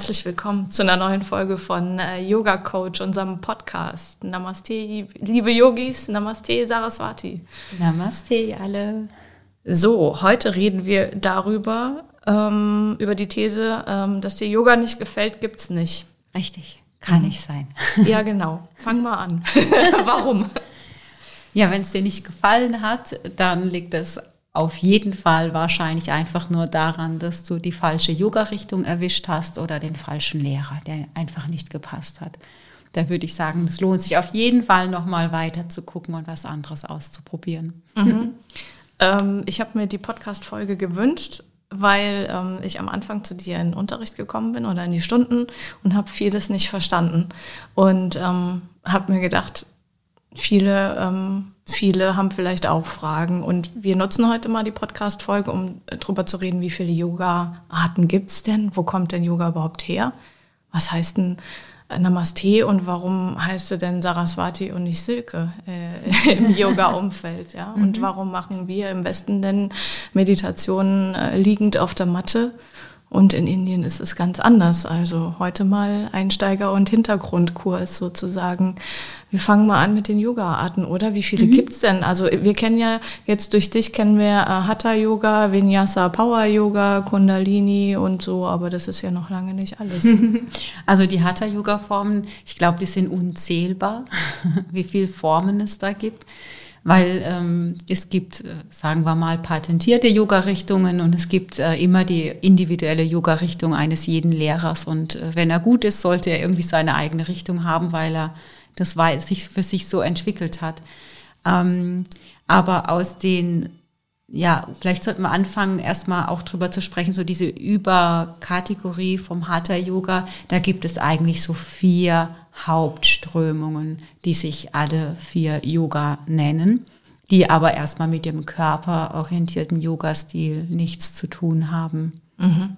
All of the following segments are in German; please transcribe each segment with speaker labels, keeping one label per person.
Speaker 1: Herzlich willkommen zu einer neuen Folge von äh, Yoga Coach, unserem Podcast. Namaste, liebe Yogis, Namaste, Saraswati.
Speaker 2: Namaste, alle.
Speaker 1: So, heute reden wir darüber, ähm, über die These, ähm, dass dir Yoga nicht gefällt, gibt's nicht.
Speaker 2: Richtig, kann mhm. nicht sein.
Speaker 1: Ja, genau. Fang mal an. Warum?
Speaker 2: Ja, wenn es dir nicht gefallen hat, dann liegt es auf jeden Fall wahrscheinlich einfach nur daran, dass du die falsche Yoga-Richtung erwischt hast oder den falschen Lehrer, der einfach nicht gepasst hat. Da würde ich sagen, es lohnt sich auf jeden Fall nochmal weiter zu gucken und was anderes auszuprobieren.
Speaker 1: Mhm. ähm, ich habe mir die Podcast-Folge gewünscht, weil ähm, ich am Anfang zu dir in den Unterricht gekommen bin oder in die Stunden und habe vieles nicht verstanden. Und ähm, habe mir gedacht, viele ähm, Viele haben vielleicht auch Fragen und wir nutzen heute mal die Podcast-Folge, um darüber zu reden, wie viele Yoga-Arten gibt's denn? Wo kommt denn Yoga überhaupt her? Was heißt denn Namaste und warum heißt er denn Saraswati und nicht Silke äh, im Yoga-Umfeld? Ja? Und mhm. warum machen wir im Westen denn Meditationen äh, liegend auf der Matte? Und in Indien ist es ganz anders. Also heute mal Einsteiger- und Hintergrundkurs sozusagen. Wir fangen mal an mit den Yoga-Arten, oder? Wie viele mhm. gibt's denn? Also wir kennen ja jetzt durch dich kennen wir äh, Hatha-Yoga, Vinyasa, Power-Yoga, Kundalini und so, aber das ist ja noch lange nicht alles.
Speaker 2: Also die Hatha-Yoga-Formen, ich glaube, die sind unzählbar, wie viele Formen es da gibt weil ähm, es gibt, äh, sagen wir mal, patentierte Yoga-Richtungen und es gibt äh, immer die individuelle Yoga-Richtung eines jeden Lehrers. Und äh, wenn er gut ist, sollte er irgendwie seine eigene Richtung haben, weil er das sich für sich so entwickelt hat. Ähm, aber aus den ja, vielleicht sollten wir anfangen, erstmal auch drüber zu sprechen, so diese Überkategorie vom Hatha Yoga. Da gibt es eigentlich so vier Hauptströmungen, die sich alle vier Yoga nennen, die aber erstmal mit dem körperorientierten Yoga-Stil nichts zu tun haben.
Speaker 1: Mhm.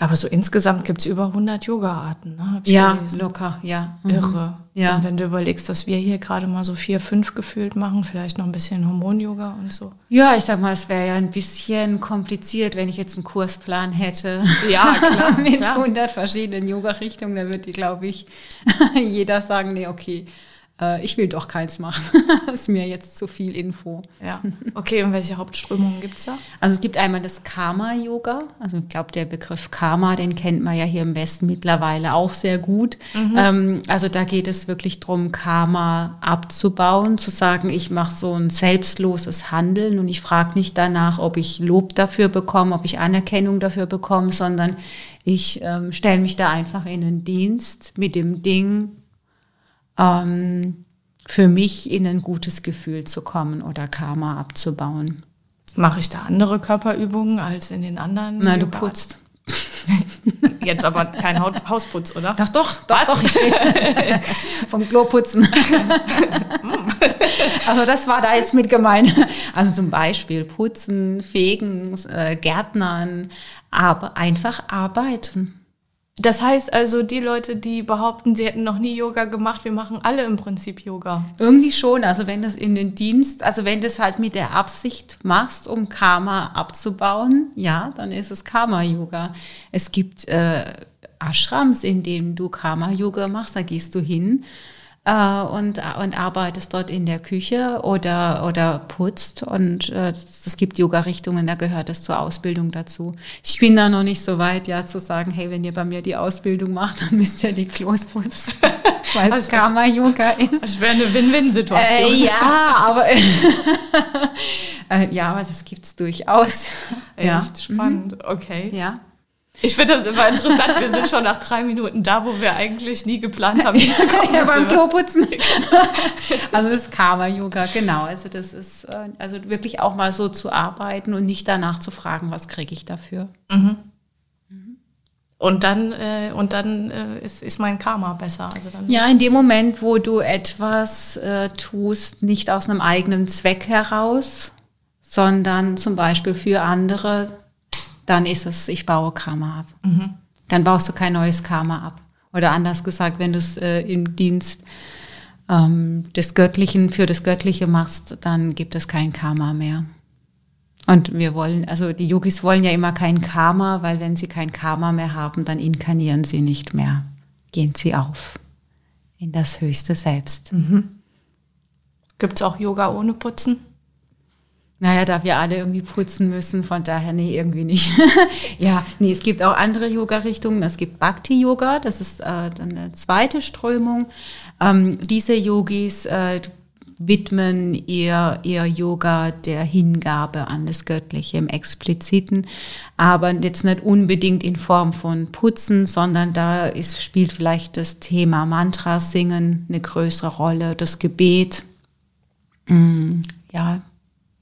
Speaker 1: Aber so insgesamt gibt es über 100 Yoga-Arten, ne?
Speaker 2: ja, gelesen. locker, ja.
Speaker 1: Mhm. Irre. Ja. Und wenn du überlegst, dass wir hier gerade mal so vier, fünf gefühlt machen, vielleicht noch ein bisschen Hormon-Yoga und so.
Speaker 2: Ja, ich sag mal, es wäre ja ein bisschen kompliziert, wenn ich jetzt einen Kursplan hätte.
Speaker 1: Ja, klar.
Speaker 2: mit
Speaker 1: klar.
Speaker 2: 100 verschiedenen Yoga-Richtungen, da würde, glaube ich, jeder sagen, nee, okay, äh, ich will doch keins machen. das ist mir jetzt zu viel Info.
Speaker 1: Ja. Okay, und welche Hauptströmungen gibt es da?
Speaker 2: Also es gibt einmal das Karma-Yoga. Also ich glaube, der Begriff Karma, den kennt man ja hier im Westen mittlerweile auch sehr gut. Mhm. Ähm, also da geht es wirklich darum, Karma abzubauen, zu sagen, ich mache so ein selbstloses Handeln und ich frage nicht danach, ob ich Lob dafür bekomme, ob ich Anerkennung dafür bekomme, sondern ich ähm, stelle mich da einfach in den Dienst mit dem Ding, ähm, für mich in ein gutes Gefühl zu kommen oder Karma abzubauen.
Speaker 1: Mache ich da andere Körperübungen als in den anderen?
Speaker 2: Na, du putzt.
Speaker 1: Jetzt aber kein Hausputz, oder?
Speaker 2: Doch, doch, doch, doch ich rede vom Kloputzen. also das war da jetzt mit gemeint. Also zum Beispiel putzen, fegen, äh, Gärtnern, aber einfach arbeiten.
Speaker 1: Das heißt also, die Leute, die behaupten, sie hätten noch nie Yoga gemacht, wir machen alle im Prinzip Yoga.
Speaker 2: Irgendwie schon. Also wenn du es in den Dienst, also wenn du es halt mit der Absicht machst, um Karma abzubauen, ja, dann ist es Karma-Yoga. Es gibt äh, Ashrams, in denen du Karma-Yoga machst, da gehst du hin äh, und, und arbeitest dort in der Küche oder, oder putzt. Und äh, es gibt Yoga-Richtungen, da gehört es zur Ausbildung dazu. Ich bin da noch nicht so weit, ja, zu sagen, hey, wenn ihr bei mir die Ausbildung macht, dann müsst ihr die Klos putzen. Weil es Karma-Yoga ist.
Speaker 1: Das wäre eine Win-Win-Situation.
Speaker 2: Äh, ja, aber äh, ja, aber das gibt es durchaus.
Speaker 1: Echt ja. spannend, mhm. okay.
Speaker 2: Ja.
Speaker 1: Ich finde das immer interessant. Wir sind schon nach drei Minuten da, wo wir eigentlich nie geplant haben, hinzukommen.
Speaker 2: ja, beim Kloputzen. also das Karma-Yoga, genau. Also das ist äh, also wirklich auch mal so zu arbeiten und nicht danach zu fragen, was kriege ich dafür. Mhm.
Speaker 1: Und dann, äh, und dann äh, ist, ist mein Karma besser. Also dann
Speaker 2: ja, in dem Moment, wo du etwas äh, tust, nicht aus einem eigenen Zweck heraus, sondern zum Beispiel für andere, dann ist es, ich baue Karma ab. Mhm. Dann baust du kein neues Karma ab. Oder anders gesagt, wenn du es äh, im Dienst ähm, des Göttlichen für das Göttliche machst, dann gibt es kein Karma mehr. Und wir wollen, also die Yogis wollen ja immer kein Karma, weil wenn sie kein Karma mehr haben, dann inkarnieren sie nicht mehr. Gehen sie auf in das höchste Selbst. Mhm.
Speaker 1: Gibt es auch Yoga ohne Putzen?
Speaker 2: Naja, da wir alle irgendwie putzen müssen, von daher, nee, irgendwie nicht. ja, nee, es gibt auch andere Yoga-Richtungen. Es gibt Bhakti-Yoga, das ist äh, eine zweite Strömung. Ähm, diese Yogis äh, widmen ihr, ihr Yoga der Hingabe an das Göttliche im Expliziten, aber jetzt nicht unbedingt in Form von Putzen, sondern da ist, spielt vielleicht das Thema Mantra singen eine größere Rolle, das Gebet. Mm, ja,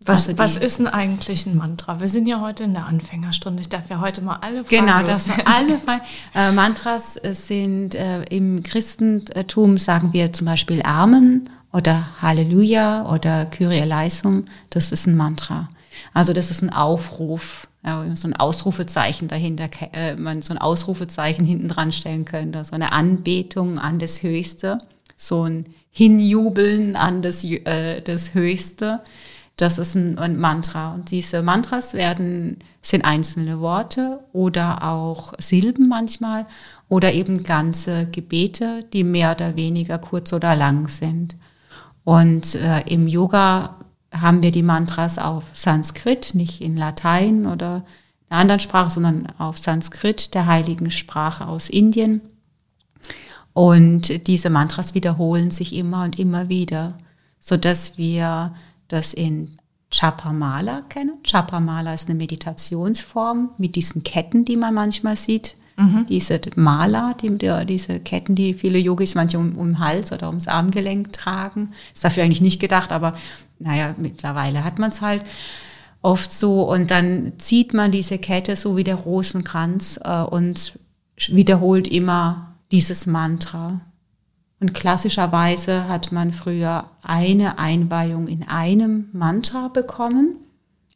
Speaker 1: was, also was ist denn eigentlich ein Mantra? Wir sind ja heute in der Anfängerstunde. Ich darf ja heute mal alle
Speaker 2: Fragen Genau, das sind alle Fragen. Äh, Mantras sind äh, im Christentum sagen wir zum Beispiel Amen oder Halleluja oder Kyrie eleison, das ist ein Mantra. Also das ist ein Aufruf, so ein Ausrufezeichen dahinter, äh, man so ein Ausrufezeichen hinten dran stellen könnte, so eine Anbetung an das Höchste, so ein Hinjubeln an das, äh, das Höchste. Das ist ein, ein, Mantra. Und diese Mantras werden, sind einzelne Worte oder auch Silben manchmal oder eben ganze Gebete, die mehr oder weniger kurz oder lang sind. Und äh, im Yoga haben wir die Mantras auf Sanskrit, nicht in Latein oder einer anderen Sprache, sondern auf Sanskrit, der heiligen Sprache aus Indien. Und diese Mantras wiederholen sich immer und immer wieder, so dass wir das in Chapamala kennen. Chapamala ist eine Meditationsform mit diesen Ketten, die man manchmal sieht. Mhm. Diese Mala, die, diese Ketten, die viele Yogis manche um, um den Hals oder ums Armgelenk tragen. Ist dafür eigentlich nicht gedacht, aber naja, mittlerweile hat man es halt oft so. Und dann zieht man diese Kette so wie der Rosenkranz äh, und wiederholt immer dieses Mantra. Und klassischerweise hat man früher eine Einweihung in einem Mantra bekommen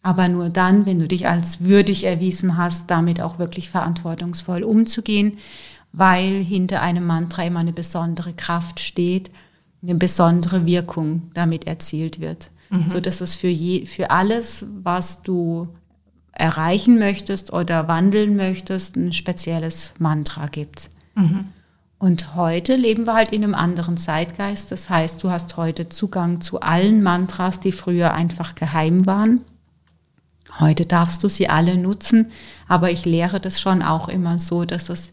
Speaker 2: aber nur dann, wenn du dich als würdig erwiesen hast, damit auch wirklich verantwortungsvoll umzugehen, weil hinter einem Mantra immer eine besondere Kraft steht, eine besondere Wirkung damit erzielt wird. Mhm. So dass es für, je, für alles, was du erreichen möchtest oder wandeln möchtest, ein spezielles Mantra gibt. Mhm. Und heute leben wir halt in einem anderen Zeitgeist. Das heißt, du hast heute Zugang zu allen Mantras, die früher einfach geheim waren. Heute darfst du sie alle nutzen, aber ich lehre das schon auch immer so, dass es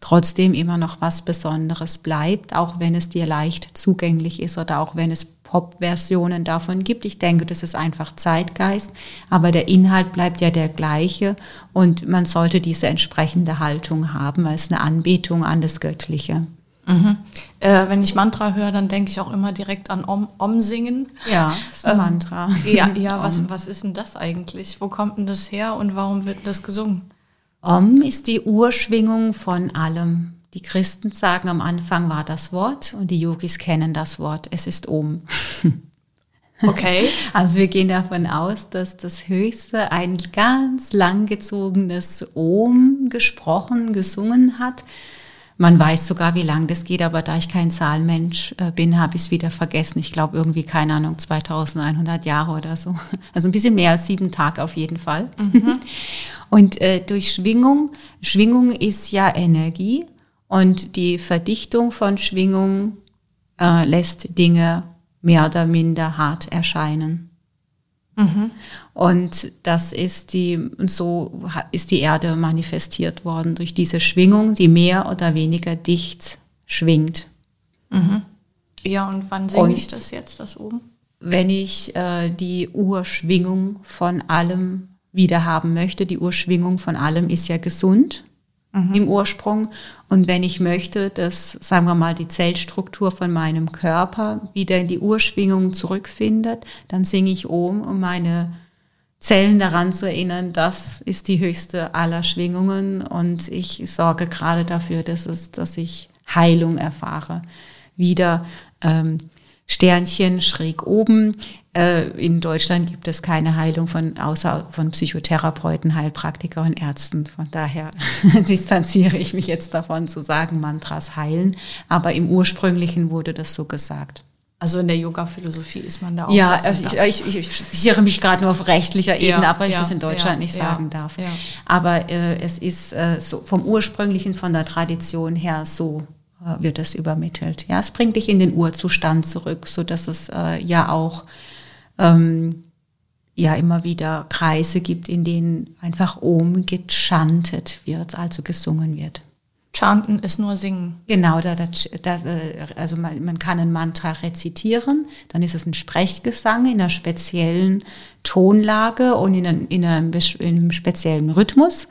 Speaker 2: trotzdem immer noch was Besonderes bleibt, auch wenn es dir leicht zugänglich ist oder auch wenn es Pop-Versionen davon gibt. Ich denke, das ist einfach Zeitgeist, aber der Inhalt bleibt ja der gleiche und man sollte diese entsprechende Haltung haben als eine Anbetung an das Göttliche.
Speaker 1: Mhm. Äh, wenn ich Mantra höre, dann denke ich auch immer direkt an Om, Om singen.
Speaker 2: Ja, das ist ein ähm, Mantra.
Speaker 1: Ja, ja was, was ist denn das eigentlich? Wo kommt denn das her und warum wird das gesungen?
Speaker 2: Om ist die Urschwingung von allem. Die Christen sagen, am Anfang war das Wort und die Yogis kennen das Wort. Es ist Om.
Speaker 1: Okay.
Speaker 2: Also wir gehen davon aus, dass das Höchste ein ganz langgezogenes Om gesprochen, gesungen hat man weiß sogar, wie lang das geht, aber da ich kein Zahlenmensch äh, bin, habe ich es wieder vergessen. Ich glaube irgendwie, keine Ahnung, 2100 Jahre oder so. Also ein bisschen mehr als sieben Tage auf jeden Fall. Mhm. Und äh, durch Schwingung, Schwingung ist ja Energie und die Verdichtung von Schwingung äh, lässt Dinge mehr oder minder hart erscheinen. Mhm. Und das ist die, und so ist die Erde manifestiert worden durch diese Schwingung, die mehr oder weniger dicht schwingt.
Speaker 1: Mhm. Ja, und wann singe ich das jetzt, das oben?
Speaker 2: Wenn ich äh, die Urschwingung von allem wieder haben möchte, die Urschwingung von allem ist ja gesund mhm. im Ursprung. Und wenn ich möchte, dass, sagen wir mal, die Zellstruktur von meinem Körper wieder in die Urschwingung zurückfindet, dann singe ich um, um meine Zellen daran zu erinnern, das ist die höchste aller Schwingungen und ich sorge gerade dafür, dass, es, dass ich Heilung erfahre. Wieder ähm, Sternchen schräg oben. Äh, in Deutschland gibt es keine Heilung von, außer von Psychotherapeuten, Heilpraktiker und Ärzten. Von daher distanziere ich mich jetzt davon zu sagen, Mantras heilen. Aber im ursprünglichen wurde das so gesagt.
Speaker 1: Also in der Yoga-Philosophie ist man da auch.
Speaker 2: Ja, also ich, ich, ich sichere mich gerade nur auf rechtlicher Ebene ja, ab, weil ja, ich das in Deutschland ja, nicht sagen darf. Aber äh, es ist äh, so vom ursprünglichen, von der Tradition her so äh, wird es übermittelt. Ja, es bringt dich in den Urzustand zurück, so dass es äh, ja auch ähm, ja immer wieder Kreise gibt, in denen einfach Om gechantet wird, also gesungen wird.
Speaker 1: Chanten ist nur singen.
Speaker 2: Genau, da, da, da, äh, also man, man, kann ein Mantra rezitieren, dann ist es ein Sprechgesang in einer speziellen Tonlage und in einem, in einem, in einem speziellen Rhythmus.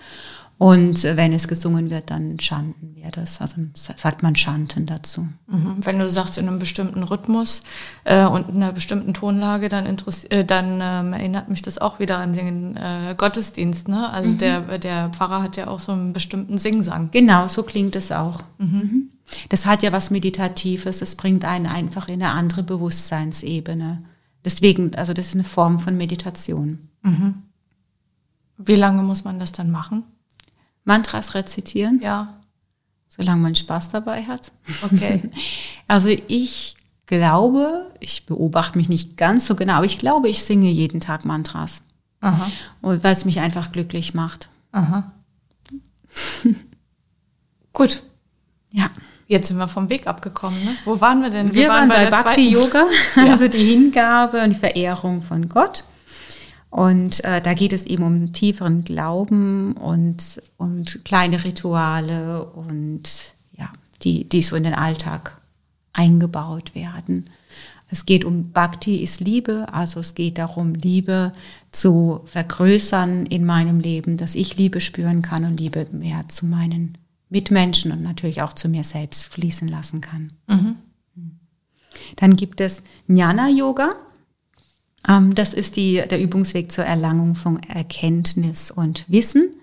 Speaker 2: Und wenn es gesungen wird, dann chanten wir das. Also sagt man chanten dazu.
Speaker 1: Mhm. Wenn du sagst in einem bestimmten Rhythmus äh, und in einer bestimmten Tonlage, dann, äh, dann ähm, erinnert mich das auch wieder an den äh, Gottesdienst. Ne? Also mhm. der, der Pfarrer hat ja auch so einen bestimmten Singsang.
Speaker 2: Genau, so klingt es auch. Mhm. mhm. Das hat ja was Meditatives. Es bringt einen einfach in eine andere Bewusstseinsebene. Deswegen, also das ist eine Form von Meditation. Mhm.
Speaker 1: Wie lange muss man das dann machen?
Speaker 2: Mantras rezitieren.
Speaker 1: Ja.
Speaker 2: Solange man Spaß dabei hat. Okay. Also ich glaube, ich beobachte mich nicht ganz so genau, aber ich glaube, ich singe jeden Tag Mantras. Aha. Und weil es mich einfach glücklich macht. Aha.
Speaker 1: Gut.
Speaker 2: Ja.
Speaker 1: Jetzt sind wir vom Weg abgekommen. Ne? Wo waren wir denn?
Speaker 2: Wir, wir waren, waren bei, bei Bhakti Yoga, also die Hingabe und die Verehrung von Gott. Und äh, da geht es eben um tieferen Glauben und, und kleine Rituale und ja, die, die so in den Alltag eingebaut werden. Es geht um Bhakti ist Liebe, also es geht darum, Liebe zu vergrößern in meinem Leben, dass ich Liebe spüren kann und Liebe mehr zu meinen Mitmenschen und natürlich auch zu mir selbst fließen lassen kann. Mhm. Dann gibt es Jnana Yoga. Ähm, das ist die, der Übungsweg zur Erlangung von Erkenntnis und Wissen.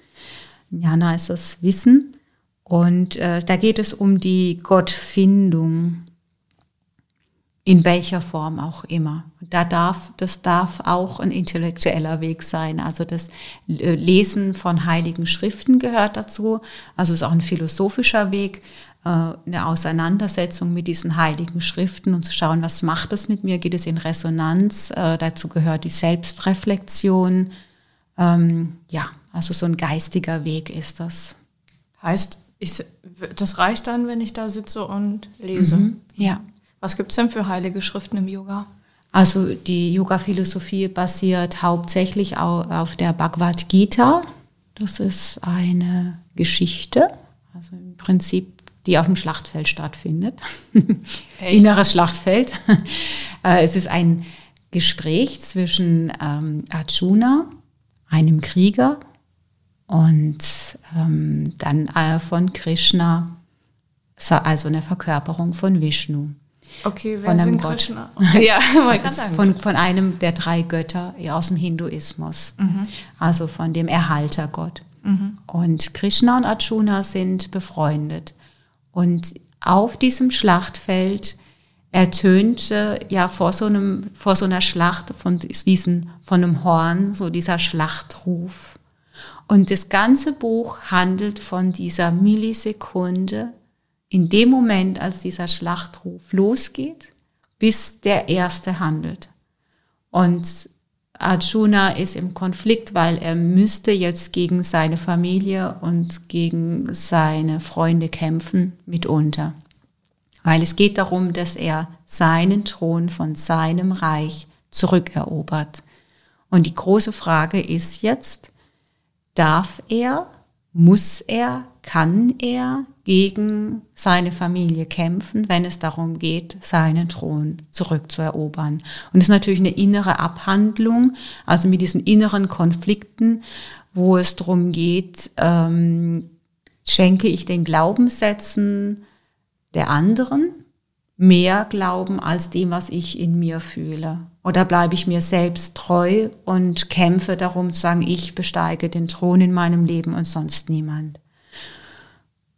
Speaker 2: Jana ist das Wissen. Und äh, da geht es um die Gottfindung, in welcher Form auch immer. Da darf, das darf auch ein intellektueller Weg sein. Also das äh, Lesen von heiligen Schriften gehört dazu. Also es ist auch ein philosophischer Weg. Äh, eine Auseinandersetzung mit diesen heiligen Schriften und zu schauen, was macht es mit mir, geht es in Resonanz. Äh, dazu gehört die Selbstreflexion. Ähm, ja, also so ein geistiger Weg ist das.
Speaker 1: Heißt, ich, das reicht dann, wenn ich da sitze und lese?
Speaker 2: Mhm, ja.
Speaker 1: Was gibt es denn für heilige Schriften im Yoga?
Speaker 2: Also die Yoga-Philosophie basiert hauptsächlich auf der Bhagavad Gita. Das ist eine Geschichte, also im Prinzip die auf dem Schlachtfeld stattfindet. Inneres Schlachtfeld. Äh, es ist ein Gespräch zwischen ähm, Arjuna, einem Krieger, und ähm, dann äh, von Krishna, also eine Verkörperung von Vishnu.
Speaker 1: Okay, wer sind Gott. Krishna?
Speaker 2: Okay. ja, von, von einem der drei Götter aus dem Hinduismus, mhm. also von dem Erhaltergott. Mhm. Und Krishna und Arjuna sind befreundet. Und auf diesem Schlachtfeld ertönte ja vor so einem, vor so einer Schlacht von diesen, von einem Horn, so dieser Schlachtruf. Und das ganze Buch handelt von dieser Millisekunde, in dem Moment, als dieser Schlachtruf losgeht, bis der Erste handelt. Und Arjuna ist im Konflikt, weil er müsste jetzt gegen seine Familie und gegen seine Freunde kämpfen mitunter. Weil es geht darum, dass er seinen Thron von seinem Reich zurückerobert. Und die große Frage ist jetzt, darf er, muss er, kann er gegen seine Familie kämpfen, wenn es darum geht, seinen Thron zurückzuerobern. Und es ist natürlich eine innere Abhandlung, also mit diesen inneren Konflikten, wo es darum geht, ähm, schenke ich den Glaubenssätzen der anderen mehr Glauben als dem, was ich in mir fühle. Oder bleibe ich mir selbst treu und kämpfe darum zu sagen, ich besteige den Thron in meinem Leben und sonst niemand.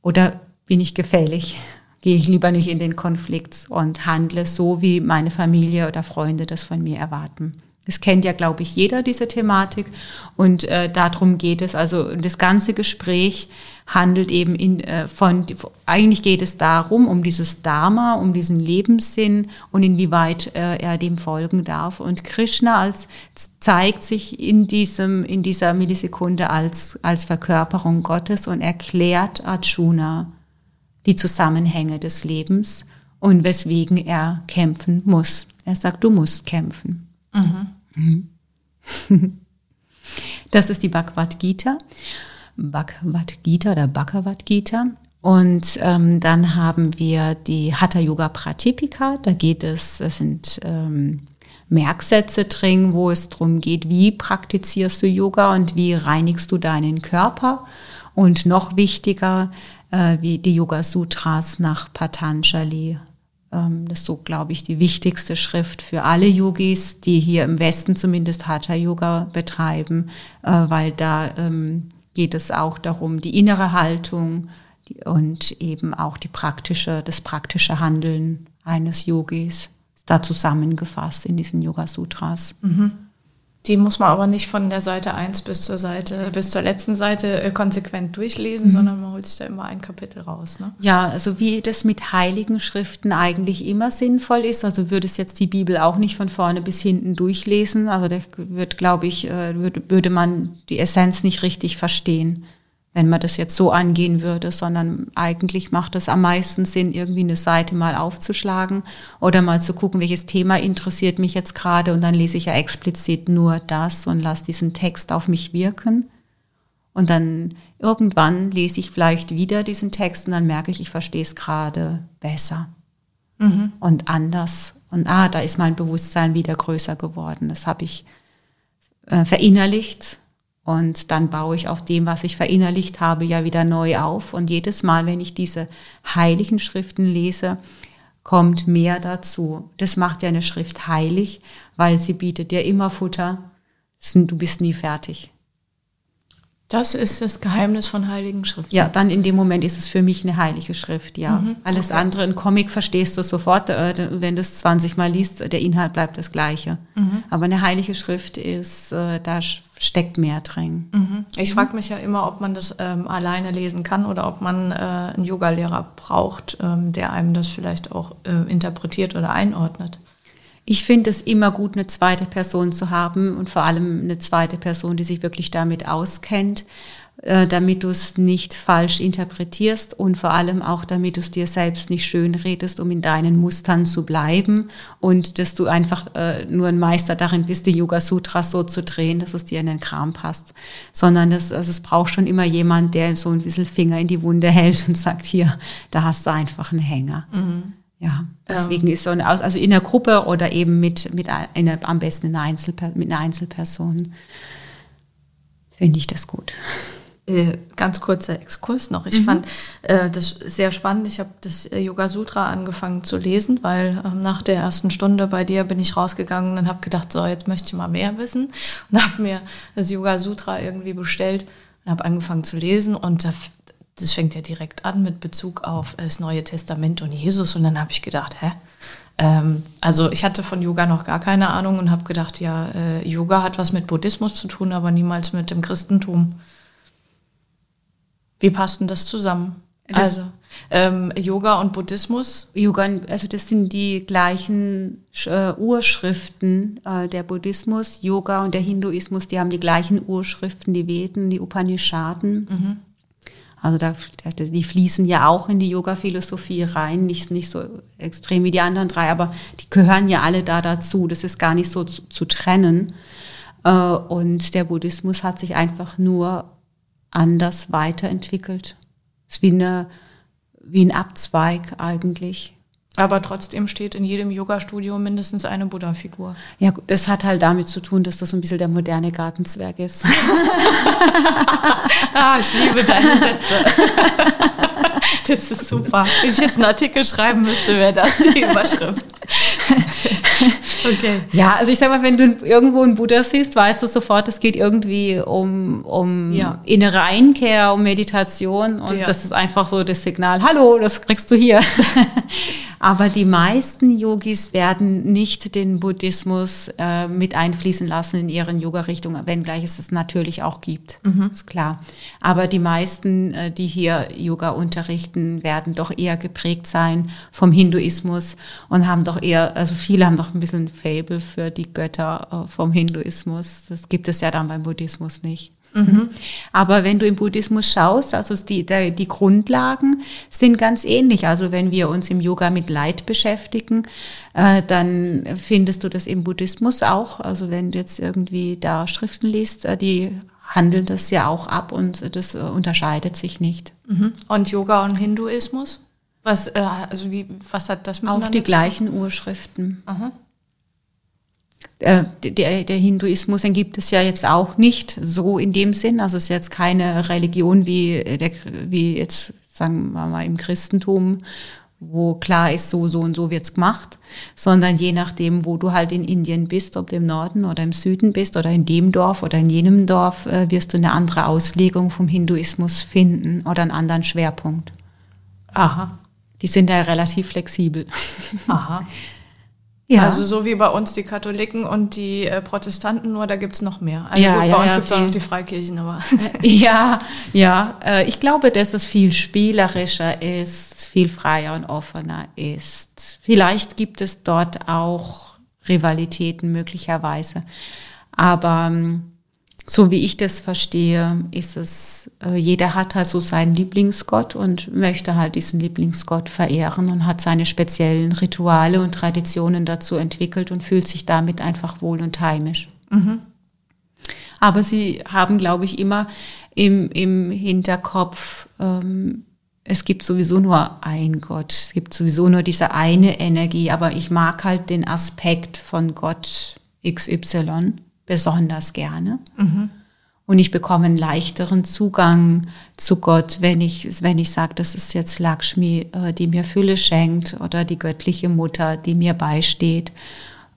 Speaker 2: Oder bin ich gefällig? Gehe ich lieber nicht in den Konflikt und handle so, wie meine Familie oder Freunde das von mir erwarten. Das kennt ja, glaube ich, jeder, diese Thematik. Und äh, darum geht es. Also das ganze Gespräch handelt eben in, äh, von, eigentlich geht es darum, um dieses Dharma, um diesen Lebenssinn und inwieweit äh, er dem folgen darf. Und Krishna als, zeigt sich in diesem, in dieser Millisekunde als, als Verkörperung Gottes und erklärt Arjuna die Zusammenhänge des Lebens und weswegen er kämpfen muss. Er sagt, du musst kämpfen. Mhm. Das ist die Bhagavad Gita. Bhagavad Gita oder Bhagavad Gita. Und ähm, dann haben wir die Hatha Yoga Pratipika. Da geht es, das sind ähm, Merksätze drin, wo es darum geht, wie praktizierst du Yoga und wie reinigst du deinen Körper. Und noch wichtiger, äh, wie die Yoga Sutras nach Patanjali. Ähm, das ist so, glaube ich, die wichtigste Schrift für alle Yogis, die hier im Westen zumindest Hatha Yoga betreiben, äh, weil da ähm, geht es auch darum, die innere Haltung und eben auch die praktische, das praktische Handeln eines Yogis da zusammengefasst in diesen Yoga Sutras. Mhm.
Speaker 1: Die muss man aber nicht von der Seite 1 bis zur Seite, bis zur letzten Seite äh, konsequent durchlesen, mhm. sondern man holt sich da immer ein Kapitel raus. Ne?
Speaker 2: Ja, also wie das mit heiligen Schriften eigentlich immer sinnvoll ist, also würde es jetzt die Bibel auch nicht von vorne bis hinten durchlesen. Also da wird, glaube ich, äh, würde, würde man die Essenz nicht richtig verstehen wenn man das jetzt so angehen würde, sondern eigentlich macht es am meisten Sinn, irgendwie eine Seite mal aufzuschlagen oder mal zu gucken, welches Thema interessiert mich jetzt gerade und dann lese ich ja explizit nur das und lasse diesen Text auf mich wirken. Und dann irgendwann lese ich vielleicht wieder diesen Text und dann merke ich, ich verstehe es gerade besser mhm. und anders. Und ah, da ist mein Bewusstsein wieder größer geworden. Das habe ich äh, verinnerlicht und dann baue ich auf dem, was ich verinnerlicht habe, ja wieder neu auf. Und jedes Mal, wenn ich diese heiligen Schriften lese, kommt mehr dazu. Das macht ja eine Schrift heilig, weil sie bietet dir immer Futter. Du bist nie fertig.
Speaker 1: Das ist das Geheimnis von heiligen Schriften.
Speaker 2: Ja, dann in dem Moment ist es für mich eine heilige Schrift, ja. Mhm, Alles okay. andere, ein Comic verstehst du sofort, äh, wenn du es 20 Mal liest, der Inhalt bleibt das gleiche. Mhm. Aber eine heilige Schrift ist, äh, da steckt mehr drin.
Speaker 1: Mhm. Ich mhm. frage mich ja immer, ob man das ähm, alleine lesen kann oder ob man äh, einen Yogalehrer braucht, ähm, der einem das vielleicht auch äh, interpretiert oder einordnet.
Speaker 2: Ich finde es immer gut, eine zweite Person zu haben und vor allem eine zweite Person, die sich wirklich damit auskennt, äh, damit du es nicht falsch interpretierst und vor allem auch, damit du es dir selbst nicht schön redest, um in deinen Mustern zu bleiben und dass du einfach äh, nur ein Meister darin bist, die Yoga Sutras so zu drehen, dass es dir in den Kram passt, sondern das, also es braucht schon immer jemand, der so ein bisschen Finger in die Wunde hält und sagt, hier, da hast du einfach einen Hänger. Mhm. Ja, deswegen ist so eine, also in der Gruppe oder eben mit, mit einer, am besten in einer Einzelper mit einer Einzelperson, finde ich das gut.
Speaker 1: Äh, ganz kurzer Exkurs noch. Ich mhm. fand äh, das sehr spannend. Ich habe das äh, Yoga Sutra angefangen zu lesen, weil äh, nach der ersten Stunde bei dir bin ich rausgegangen und habe gedacht, so jetzt möchte ich mal mehr wissen und habe mir das Yoga Sutra irgendwie bestellt und habe angefangen zu lesen und da das fängt ja direkt an mit Bezug auf das Neue Testament und Jesus. Und dann habe ich gedacht, hä? Ähm, also ich hatte von Yoga noch gar keine Ahnung und habe gedacht, ja, äh, Yoga hat was mit Buddhismus zu tun, aber niemals mit dem Christentum. Wie passt denn das zusammen? Das also ähm, Yoga und Buddhismus?
Speaker 2: Yoga, also das sind die gleichen äh, Urschriften. Äh, der Buddhismus, Yoga und der Hinduismus, die haben die gleichen Urschriften, die Veden, die Upanishaden. Mhm. Also da, die fließen ja auch in die Yoga-Philosophie rein, nicht, nicht so extrem wie die anderen drei, aber die gehören ja alle da dazu. Das ist gar nicht so zu, zu trennen. Äh, und der Buddhismus hat sich einfach nur anders weiterentwickelt. Es ist wie, eine, wie ein Abzweig eigentlich.
Speaker 1: Aber trotzdem steht in jedem Yoga-Studio mindestens eine Buddha-Figur.
Speaker 2: Ja, das hat halt damit zu tun, dass das so ein bisschen der moderne Gartenzwerg ist.
Speaker 1: ah, ich liebe deine Sätze. das ist super. Wenn ich jetzt einen Artikel schreiben müsste, wäre das die Überschrift.
Speaker 2: okay. Ja, also ich sag mal, wenn du irgendwo einen Buddha siehst, weißt du sofort, es geht irgendwie um, um ja. innere Einkehr, um Meditation und ja. das ist einfach so das Signal, hallo, das kriegst du hier. Aber die meisten Yogis werden nicht den Buddhismus äh, mit einfließen lassen in ihren Yoga-Richtungen, wenngleich es es natürlich auch gibt, mhm. ist klar. Aber die meisten, äh, die hier Yoga unterrichten, werden doch eher geprägt sein vom Hinduismus und haben doch eher, also viele haben doch ein bisschen Fable für die Götter äh, vom Hinduismus. Das gibt es ja dann beim Buddhismus nicht. Mhm. Aber wenn du im Buddhismus schaust, also die, die, Grundlagen sind ganz ähnlich. Also wenn wir uns im Yoga mit Leid beschäftigen, äh, dann findest du das im Buddhismus auch. Also wenn du jetzt irgendwie da Schriften liest, äh, die handeln das ja auch ab und das äh, unterscheidet sich nicht.
Speaker 1: Mhm. Und Yoga und Hinduismus? Was, äh, also wie, was hat das
Speaker 2: miteinander? Auch die gleichen Urschriften. Aha. Äh, der, der Hinduismus, den gibt es ja jetzt auch nicht so in dem Sinn. Also es ist jetzt keine Religion wie, der, wie jetzt, sagen wir mal, im Christentum, wo klar ist, so, so und so wird's gemacht, sondern je nachdem, wo du halt in Indien bist, ob du im Norden oder im Süden bist oder in dem Dorf oder in jenem Dorf, äh, wirst du eine andere Auslegung vom Hinduismus finden oder einen anderen Schwerpunkt.
Speaker 1: Aha.
Speaker 2: Die sind da relativ flexibel.
Speaker 1: Aha. Ja. Also so wie bei uns die Katholiken und die äh, Protestanten, nur da gibt's noch mehr. Also
Speaker 2: ja,
Speaker 1: gut,
Speaker 2: ja,
Speaker 1: bei uns
Speaker 2: ja,
Speaker 1: gibt's auch noch die Freikirchen, aber.
Speaker 2: ja, ja. Äh, ich glaube, dass es viel spielerischer ist, viel freier und offener ist. Vielleicht gibt es dort auch Rivalitäten möglicherweise. Aber ähm, so wie ich das verstehe, ist es, äh, jeder hat halt so seinen Lieblingsgott und möchte halt diesen Lieblingsgott verehren und hat seine speziellen Rituale und Traditionen dazu entwickelt und fühlt sich damit einfach wohl und heimisch. Mhm. Aber sie haben, glaube ich, immer im, im Hinterkopf, ähm, es gibt sowieso nur ein Gott, es gibt sowieso nur diese eine Energie, aber ich mag halt den Aspekt von Gott XY besonders gerne. Mhm. Und ich bekomme einen leichteren Zugang zu Gott, wenn ich, wenn ich sage, das ist jetzt Lakshmi, äh, die mir Fülle schenkt oder die göttliche Mutter, die mir beisteht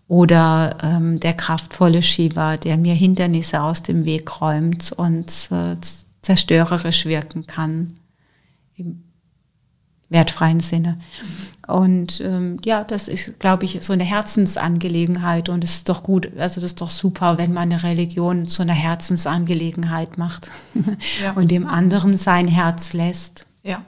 Speaker 2: oder ähm, der kraftvolle Shiva, der mir Hindernisse aus dem Weg räumt und äh, zerstörerisch wirken kann im wertfreien Sinne. Und ähm, ja, das ist, glaube ich, so eine Herzensangelegenheit und es ist doch gut, also das ist doch super, wenn man eine Religion zu einer Herzensangelegenheit macht ja. und dem anderen sein Herz lässt.
Speaker 1: Ja.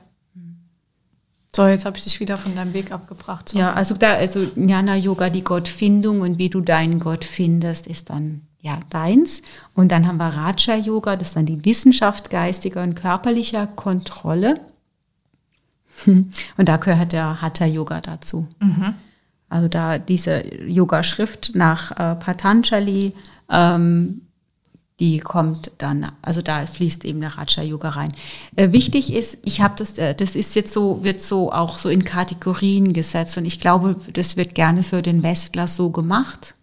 Speaker 1: So, jetzt habe ich dich wieder von deinem Weg abgebracht.
Speaker 2: So. Ja, also da, also Jnana Yoga, die Gottfindung und wie du deinen Gott findest, ist dann ja deins. Und dann haben wir Raja Yoga, das ist dann die Wissenschaft geistiger und körperlicher Kontrolle. Und da gehört der Hatha Yoga dazu. Mhm. Also da diese Yoga-Schrift nach äh, Patanjali, ähm, die kommt dann, also da fließt eben der Raja Yoga rein. Äh, wichtig ist, ich habe das, äh, das ist jetzt so, wird so auch so in Kategorien gesetzt und ich glaube, das wird gerne für den Westler so gemacht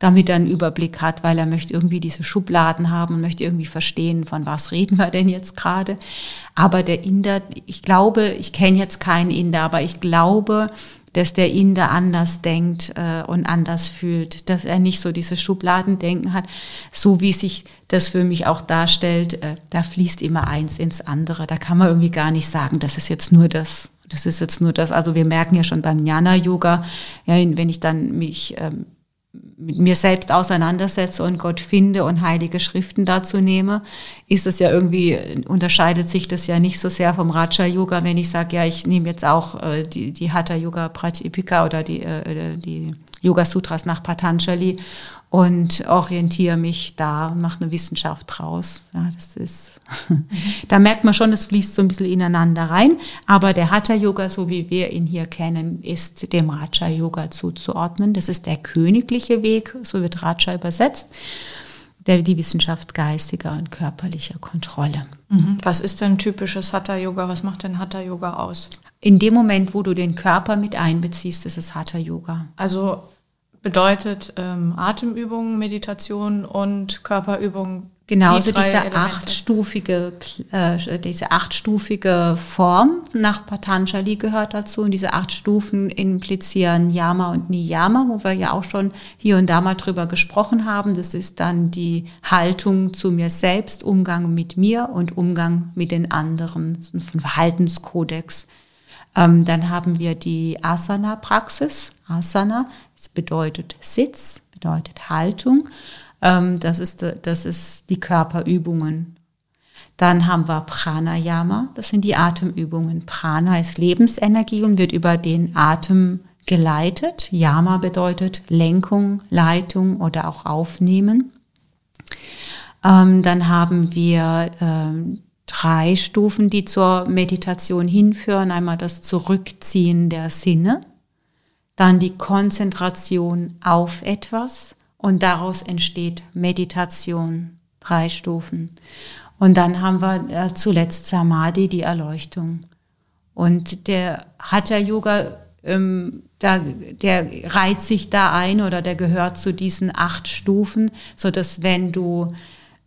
Speaker 2: damit er einen Überblick hat, weil er möchte irgendwie diese Schubladen haben und möchte irgendwie verstehen, von was reden wir denn jetzt gerade. Aber der Inder, ich glaube, ich kenne jetzt keinen Inder, aber ich glaube, dass der Inder anders denkt äh, und anders fühlt, dass er nicht so diese Schubladendenken hat, so wie sich das für mich auch darstellt, äh, da fließt immer eins ins andere. Da kann man irgendwie gar nicht sagen, das ist jetzt nur das, das ist jetzt nur das. Also wir merken ja schon beim Jnana Yoga, ja, wenn ich dann mich ähm, mit mir selbst auseinandersetze und Gott finde und heilige Schriften dazu nehme, ist es ja irgendwie, unterscheidet sich das ja nicht so sehr vom Raja Yoga, wenn ich sage, ja, ich nehme jetzt auch äh, die, die Hatha Yoga Pratipika oder die, äh, die Yoga Sutras nach Patanjali und orientiere mich da und mache eine Wissenschaft draus. Ja, das ist, da merkt man schon, es fließt so ein bisschen ineinander rein. Aber der Hatha Yoga, so wie wir ihn hier kennen, ist dem Raja Yoga zuzuordnen. Das ist der königliche Weg, so wird Raja übersetzt der, die Wissenschaft geistiger und körperlicher Kontrolle.
Speaker 1: Mhm. Was ist denn typisches Hatha-Yoga? Was macht denn Hatha-Yoga aus?
Speaker 2: In dem Moment, wo du den Körper mit einbeziehst, ist es Hatha-Yoga.
Speaker 1: Also bedeutet ähm, Atemübungen, Meditation und Körperübungen
Speaker 2: Genau, also diese Elemente. achtstufige, äh, diese achtstufige Form nach Patanjali gehört dazu. Und diese acht Stufen implizieren Yama und Niyama, wo wir ja auch schon hier und da mal drüber gesprochen haben. Das ist dann die Haltung zu mir selbst, Umgang mit mir und Umgang mit den anderen, ein Verhaltenskodex. Ähm, dann haben wir die Asana-Praxis. Asana, das bedeutet Sitz, bedeutet Haltung. Ähm, das, ist, das ist die Körperübungen. Dann haben wir Pranayama, das sind die Atemübungen. Prana ist Lebensenergie und wird über den Atem geleitet. Yama bedeutet Lenkung, Leitung oder auch Aufnehmen. Ähm, dann haben wir ähm, drei Stufen, die zur Meditation hinführen. Einmal das Zurückziehen der Sinne, dann die Konzentration auf etwas und daraus entsteht Meditation, drei Stufen. Und dann haben wir äh, zuletzt Samadhi, die Erleuchtung. Und der Hatha Yoga, ähm, da, der reiht sich da ein oder der gehört zu diesen acht Stufen, so dass wenn du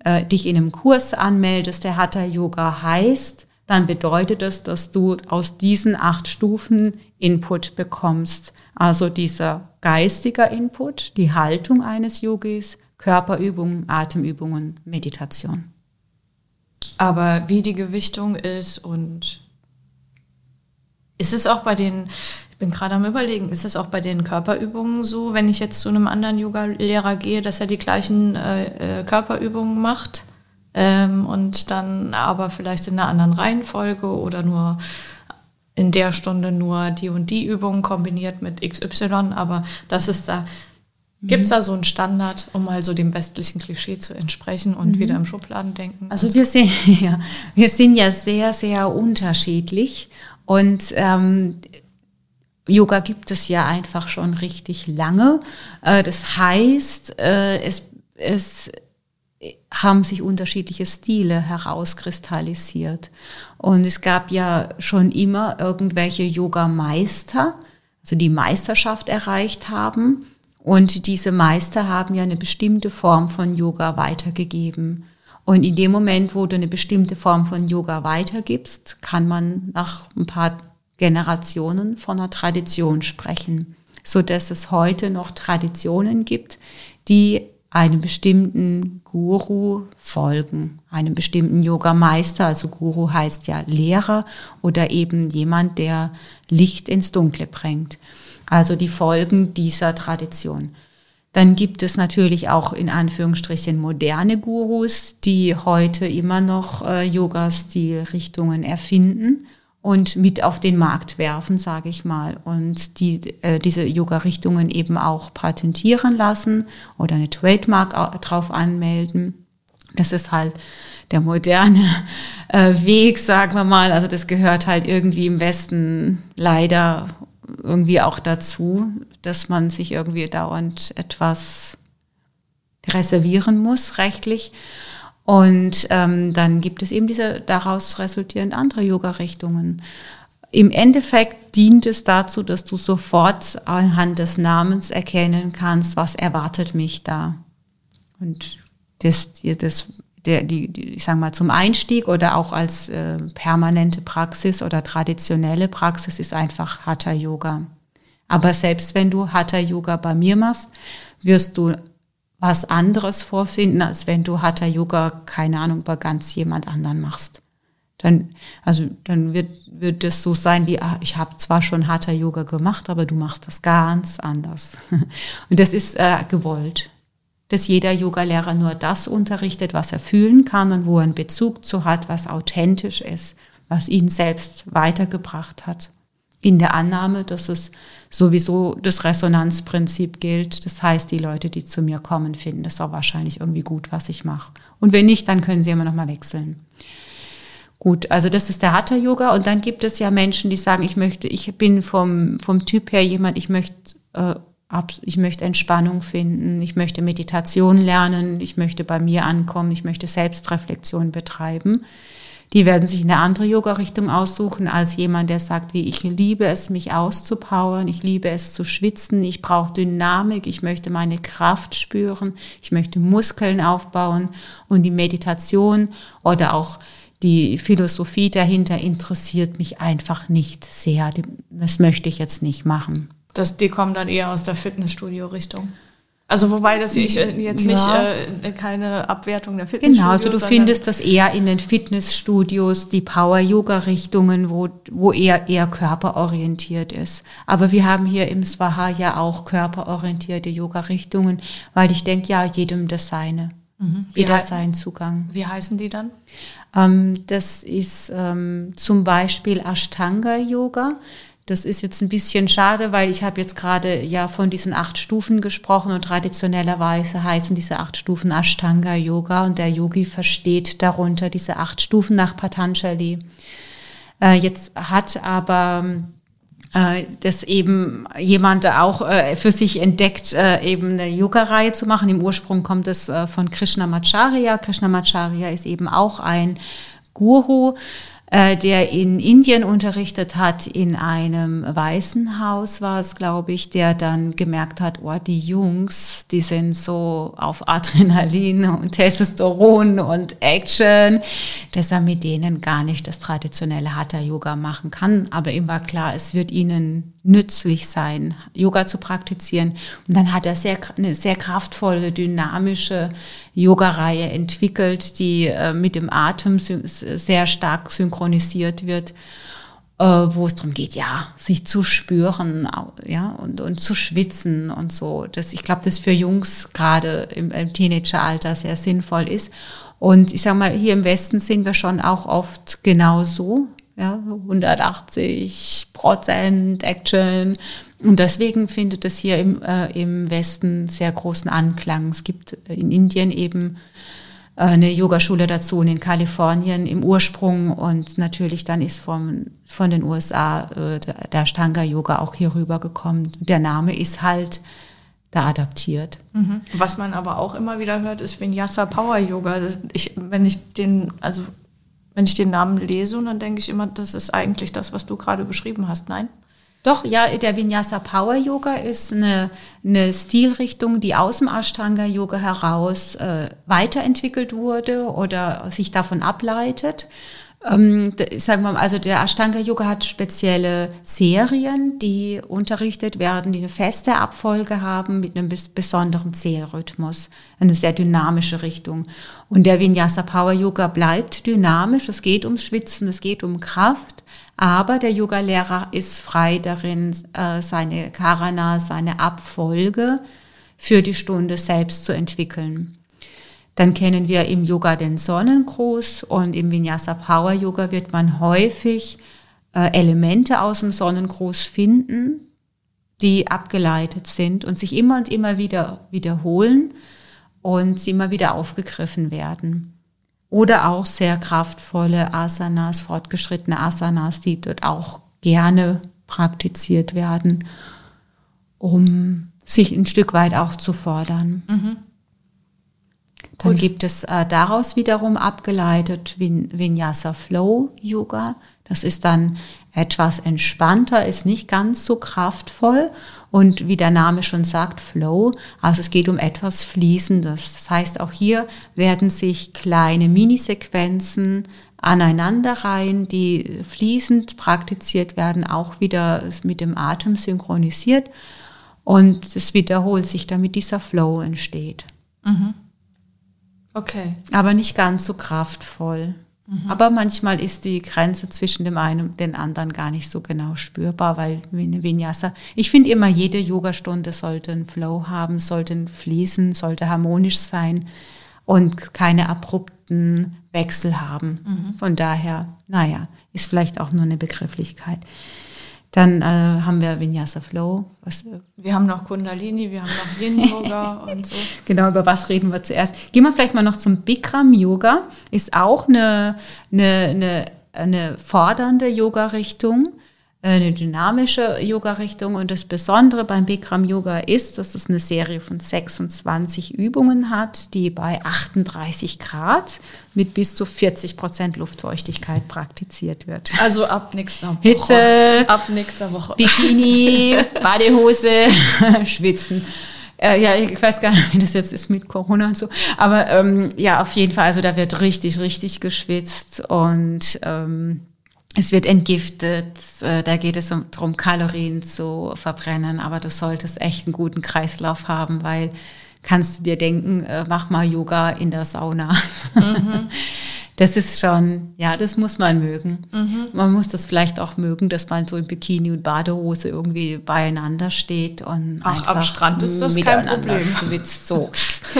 Speaker 2: äh, dich in einem Kurs anmeldest, der Hatha Yoga heißt, dann bedeutet das, dass du aus diesen acht Stufen Input bekommst. Also dieser geistiger Input, die Haltung eines Yogis, Körperübungen, Atemübungen, Meditation.
Speaker 1: Aber wie die Gewichtung ist und ist es auch bei den, ich bin gerade am überlegen, ist es auch bei den Körperübungen so, wenn ich jetzt zu einem anderen Yoga-Lehrer gehe, dass er die gleichen äh, äh Körperübungen macht ähm, und dann aber vielleicht in einer anderen Reihenfolge oder nur in der Stunde nur die und die Übung kombiniert mit XY, aber das ist da, mhm. gibt es da so einen Standard, um mal so dem westlichen Klischee zu entsprechen und mhm. wieder im Schubladen denken?
Speaker 2: Also wir sind, ja, wir sind ja sehr, sehr unterschiedlich und ähm, Yoga gibt es ja einfach schon richtig lange. Äh, das heißt, äh, es, es haben sich unterschiedliche Stile herauskristallisiert. Und es gab ja schon immer irgendwelche Yoga-Meister, also die Meisterschaft erreicht haben. Und diese Meister haben ja eine bestimmte Form von Yoga weitergegeben. Und in dem Moment, wo du eine bestimmte Form von Yoga weitergibst, kann man nach ein paar Generationen von einer Tradition sprechen, so dass es heute noch Traditionen gibt, die einem bestimmten Guru folgen, einem bestimmten Yoga-Meister, also Guru heißt ja Lehrer oder eben jemand, der Licht ins Dunkle bringt. Also die Folgen dieser Tradition. Dann gibt es natürlich auch in Anführungsstrichen moderne Gurus, die heute immer noch äh, Yoga-Stil-Richtungen erfinden und mit auf den Markt werfen, sage ich mal, und die äh, diese Yoga-Richtungen eben auch patentieren lassen oder eine Trademark drauf anmelden. Das ist halt der moderne äh, Weg, sagen wir mal. Also das gehört halt irgendwie im Westen leider irgendwie auch dazu, dass man sich irgendwie dauernd etwas reservieren muss, rechtlich. Und ähm, dann gibt es eben diese daraus resultierend andere Yoga-Richtungen. Im Endeffekt dient es dazu, dass du sofort anhand des Namens erkennen kannst, was erwartet mich da. Und das, das der, die, die, ich sag mal, zum Einstieg oder auch als äh, permanente Praxis oder traditionelle Praxis ist einfach Hatha Yoga. Aber selbst wenn du Hatha Yoga bei mir machst, wirst du was anderes vorfinden, als wenn du Hatha Yoga, keine Ahnung, bei ganz jemand anderen machst. Dann, also, dann wird, wird es so sein wie, ach, ich habe zwar schon Hatha Yoga gemacht, aber du machst das ganz anders. Und das ist äh, gewollt, dass jeder Yogalehrer nur das unterrichtet, was er fühlen kann und wo er einen Bezug zu hat, was authentisch ist, was ihn selbst weitergebracht hat. in der Annahme, dass es sowieso das Resonanzprinzip gilt. Das heißt, die Leute, die zu mir kommen, finden das auch wahrscheinlich irgendwie gut, was ich mache. Und wenn nicht, dann können sie immer noch mal wechseln. Gut, also das ist der Hatha Yoga und dann gibt es ja Menschen, die sagen, ich möchte, ich bin vom vom Typ her jemand, ich möchte äh, ich möchte Entspannung finden, ich möchte Meditation lernen, ich möchte bei mir ankommen, ich möchte Selbstreflexion betreiben. Die werden sich eine andere Yoga-Richtung aussuchen als jemand, der sagt, wie ich liebe es, mich auszupowern, ich liebe es zu schwitzen, ich brauche Dynamik, ich möchte meine Kraft spüren, ich möchte Muskeln aufbauen und die Meditation oder auch die Philosophie dahinter interessiert mich einfach nicht sehr. Das möchte ich jetzt nicht machen.
Speaker 1: Das, die kommen dann eher aus der Fitnessstudio-Richtung. Also wobei das ich äh, jetzt nicht ja. äh, keine Abwertung der
Speaker 2: Fitnessstudios. Genau, also du findest das eher in den Fitnessstudios, die Power-Yoga-Richtungen, wo, wo eher eher körperorientiert ist. Aber wir haben hier im Swaha ja auch körperorientierte Yoga-Richtungen, weil ich denke, ja, jedem das seine. Mhm. Jeder seinen Zugang.
Speaker 1: Wie heißen die dann?
Speaker 2: Ähm, das ist ähm, zum Beispiel Ashtanga-Yoga. Das ist jetzt ein bisschen schade, weil ich habe jetzt gerade ja von diesen acht Stufen gesprochen und traditionellerweise heißen diese acht Stufen Ashtanga Yoga und der Yogi versteht darunter diese acht Stufen nach Patanjali. Äh, jetzt hat aber äh, das eben jemand auch äh, für sich entdeckt, äh, eben eine Yoga-Reihe zu machen. Im Ursprung kommt es äh, von Krishnamacharya. Krishnamacharya ist eben auch ein Guru, äh, der in Indien unterrichtet hat, in einem Waisenhaus war es, glaube ich, der dann gemerkt hat, oh, die Jungs, die sind so auf Adrenalin und Testosteron und Action, dass er mit denen gar nicht das traditionelle Hatha-Yoga machen kann. Aber ihm war klar, es wird ihnen nützlich sein, Yoga zu praktizieren. Und dann hat er sehr, eine sehr kraftvolle, dynamische Yoga-Reihe entwickelt, die äh, mit dem Atem sehr stark synchronisiert wird, äh, wo es darum geht, ja, sich zu spüren, ja, und, und zu schwitzen und so. Das, ich glaube, das für Jungs gerade im, im Teenageralter sehr sinnvoll ist. Und ich sage mal, hier im Westen sind wir schon auch oft genau so ja, 180 Prozent Action. Und deswegen findet es hier im, äh, im Westen sehr großen Anklang. Es gibt in Indien eben äh, eine Yogaschule dazu und in Kalifornien im Ursprung und natürlich dann ist vom, von den USA äh, der Stanga Yoga auch hier rübergekommen. Der Name ist halt da adaptiert.
Speaker 1: Mhm. Was man aber auch immer wieder hört, ist Vinyasa Power Yoga. Ich, wenn ich den, also wenn ich den Namen lese, und dann denke ich immer, das ist eigentlich das, was du gerade beschrieben hast. Nein?
Speaker 2: Doch, ja, der Vinyasa Power Yoga ist eine, eine Stilrichtung, die aus dem Ashtanga Yoga heraus äh, weiterentwickelt wurde oder sich davon ableitet. Ähm, sagen wir mal, also der Ashtanga Yoga hat spezielle Serien, die unterrichtet werden, die eine feste Abfolge haben mit einem besonderen Zählrhythmus, eine sehr dynamische Richtung. Und der Vinyasa Power Yoga bleibt dynamisch, es geht ums Schwitzen, es geht um Kraft, aber der Yoga-Lehrer ist frei darin, äh, seine Karana, seine Abfolge für die Stunde selbst zu entwickeln. Dann kennen wir im Yoga den Sonnengruß und im Vinyasa Power Yoga wird man häufig äh, Elemente aus dem Sonnengruß finden, die abgeleitet sind und sich immer und immer wieder wiederholen und sie immer wieder aufgegriffen werden. Oder auch sehr kraftvolle Asanas, fortgeschrittene Asanas, die dort auch gerne praktiziert werden, um sich ein Stück weit auch zu fordern. Mhm. Dann Gut. gibt es äh, daraus wiederum abgeleitet Vin Vinyasa Flow Yoga. Das ist dann etwas entspannter, ist nicht ganz so kraftvoll und wie der Name schon sagt, Flow, also es geht um etwas Fließendes. Das heißt, auch hier werden sich kleine Minisequenzen aneinanderreihen, die fließend praktiziert werden, auch wieder mit dem Atem synchronisiert und es wiederholt sich, damit dieser Flow entsteht. Mhm.
Speaker 1: Okay.
Speaker 2: Aber nicht ganz so kraftvoll. Mhm. Aber manchmal ist die Grenze zwischen dem einen und dem anderen gar nicht so genau spürbar, weil Vinyasa, ich finde immer, jede Yogastunde sollte einen Flow haben, sollte fließen, sollte harmonisch sein und keine abrupten Wechsel haben. Mhm. Von daher, naja, ist vielleicht auch nur eine Begrifflichkeit. Dann äh, haben wir Vinyasa Flow. Was,
Speaker 1: wir haben noch Kundalini, wir haben noch Yin Yoga und so.
Speaker 2: Genau, über was reden wir zuerst? Gehen wir vielleicht mal noch zum Bikram Yoga. Ist auch eine, eine, eine, eine fordernde Yoga-Richtung eine dynamische Yoga-Richtung. Und das Besondere beim Bikram Yoga ist, dass es eine Serie von 26 Übungen hat, die bei 38 Grad mit bis zu 40 Prozent Luftfeuchtigkeit praktiziert wird.
Speaker 1: Also ab nächster Woche.
Speaker 2: Hitze,
Speaker 1: ab nächster Woche.
Speaker 2: Bikini, Badehose, Schwitzen. Äh, ja, ich weiß gar nicht, wie das jetzt ist mit Corona und so. Aber ähm, ja, auf jeden Fall, also da wird richtig, richtig geschwitzt und ähm, es wird entgiftet, äh, da geht es um, darum, Kalorien zu verbrennen, aber du solltest echt einen guten Kreislauf haben, weil kannst du dir denken, äh, mach mal Yoga in der Sauna. Mhm. Das ist schon, ja, das muss man mögen. Mhm. Man muss das vielleicht auch mögen, dass man so in Bikini und Badehose irgendwie beieinander steht und
Speaker 1: Ach, am Strand ist das kein Problem.
Speaker 2: Schwitzt so.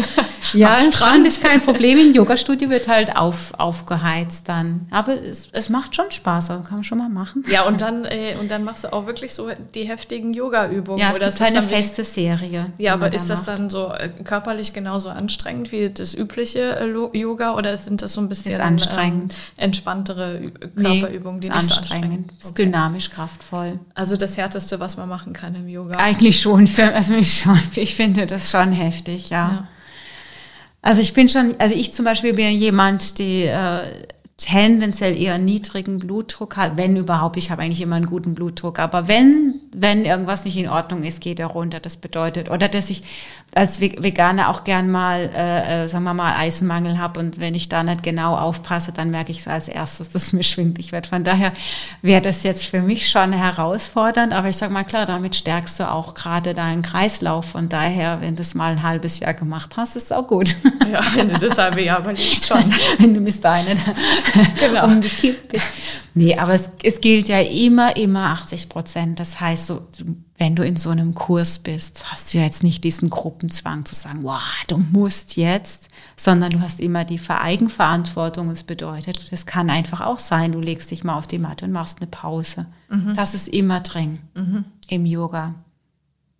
Speaker 2: ja, am Strand ist kein Problem. Im Yogastudio wird halt auf, aufgeheizt dann. Aber es, es macht schon Spaß, also kann man schon mal machen.
Speaker 1: Ja, und dann, äh, und dann machst du auch wirklich so die heftigen Yoga-Übungen.
Speaker 2: Ja, es oder gibt eine feste Serie.
Speaker 1: Ja, aber ist da das dann so äh, körperlich genauso anstrengend wie das übliche äh, Yoga oder sind das so ein bisschen
Speaker 2: anstrengend.
Speaker 1: Ähm, entspanntere Körperübungen,
Speaker 2: die nee, ist nicht anstrengend. so anstrengend. Okay. Ist dynamisch, kraftvoll.
Speaker 1: Also das Härteste, was man machen kann im Yoga.
Speaker 2: Eigentlich schon, für, also ich, schon, ich finde das schon heftig, ja. ja. Also ich bin schon, also ich zum Beispiel bin jemand, die äh, tendenziell eher niedrigen Blutdruck hat, wenn überhaupt. Ich habe eigentlich immer einen guten Blutdruck, aber wenn wenn irgendwas nicht in Ordnung ist, geht er runter. Das bedeutet oder dass ich als Veganer auch gern mal, äh, äh, sagen wir mal, Eisenmangel habe und wenn ich da nicht genau aufpasse, dann merke ich es als erstes, dass es mir schwindlig wird. Von daher wäre das jetzt für mich schon herausfordernd, aber ich sage mal klar, damit stärkst du auch gerade deinen Kreislauf. Von daher, wenn du es mal ein halbes Jahr gemacht hast, ist es auch gut.
Speaker 1: Ja, wenn du das halbe Jahr überlebst schon.
Speaker 2: wenn du bis dahin genau. umgekippt bist. Nee, aber es, es gilt ja immer, immer 80 Prozent. Das heißt, so, wenn du in so einem Kurs bist, hast du ja jetzt nicht diesen Gruppenzwang zu sagen, wow, du musst jetzt, sondern du hast immer die Eigenverantwortung. Es bedeutet, es kann einfach auch sein, du legst dich mal auf die Matte und machst eine Pause. Mhm. Das ist immer drin mhm. im Yoga.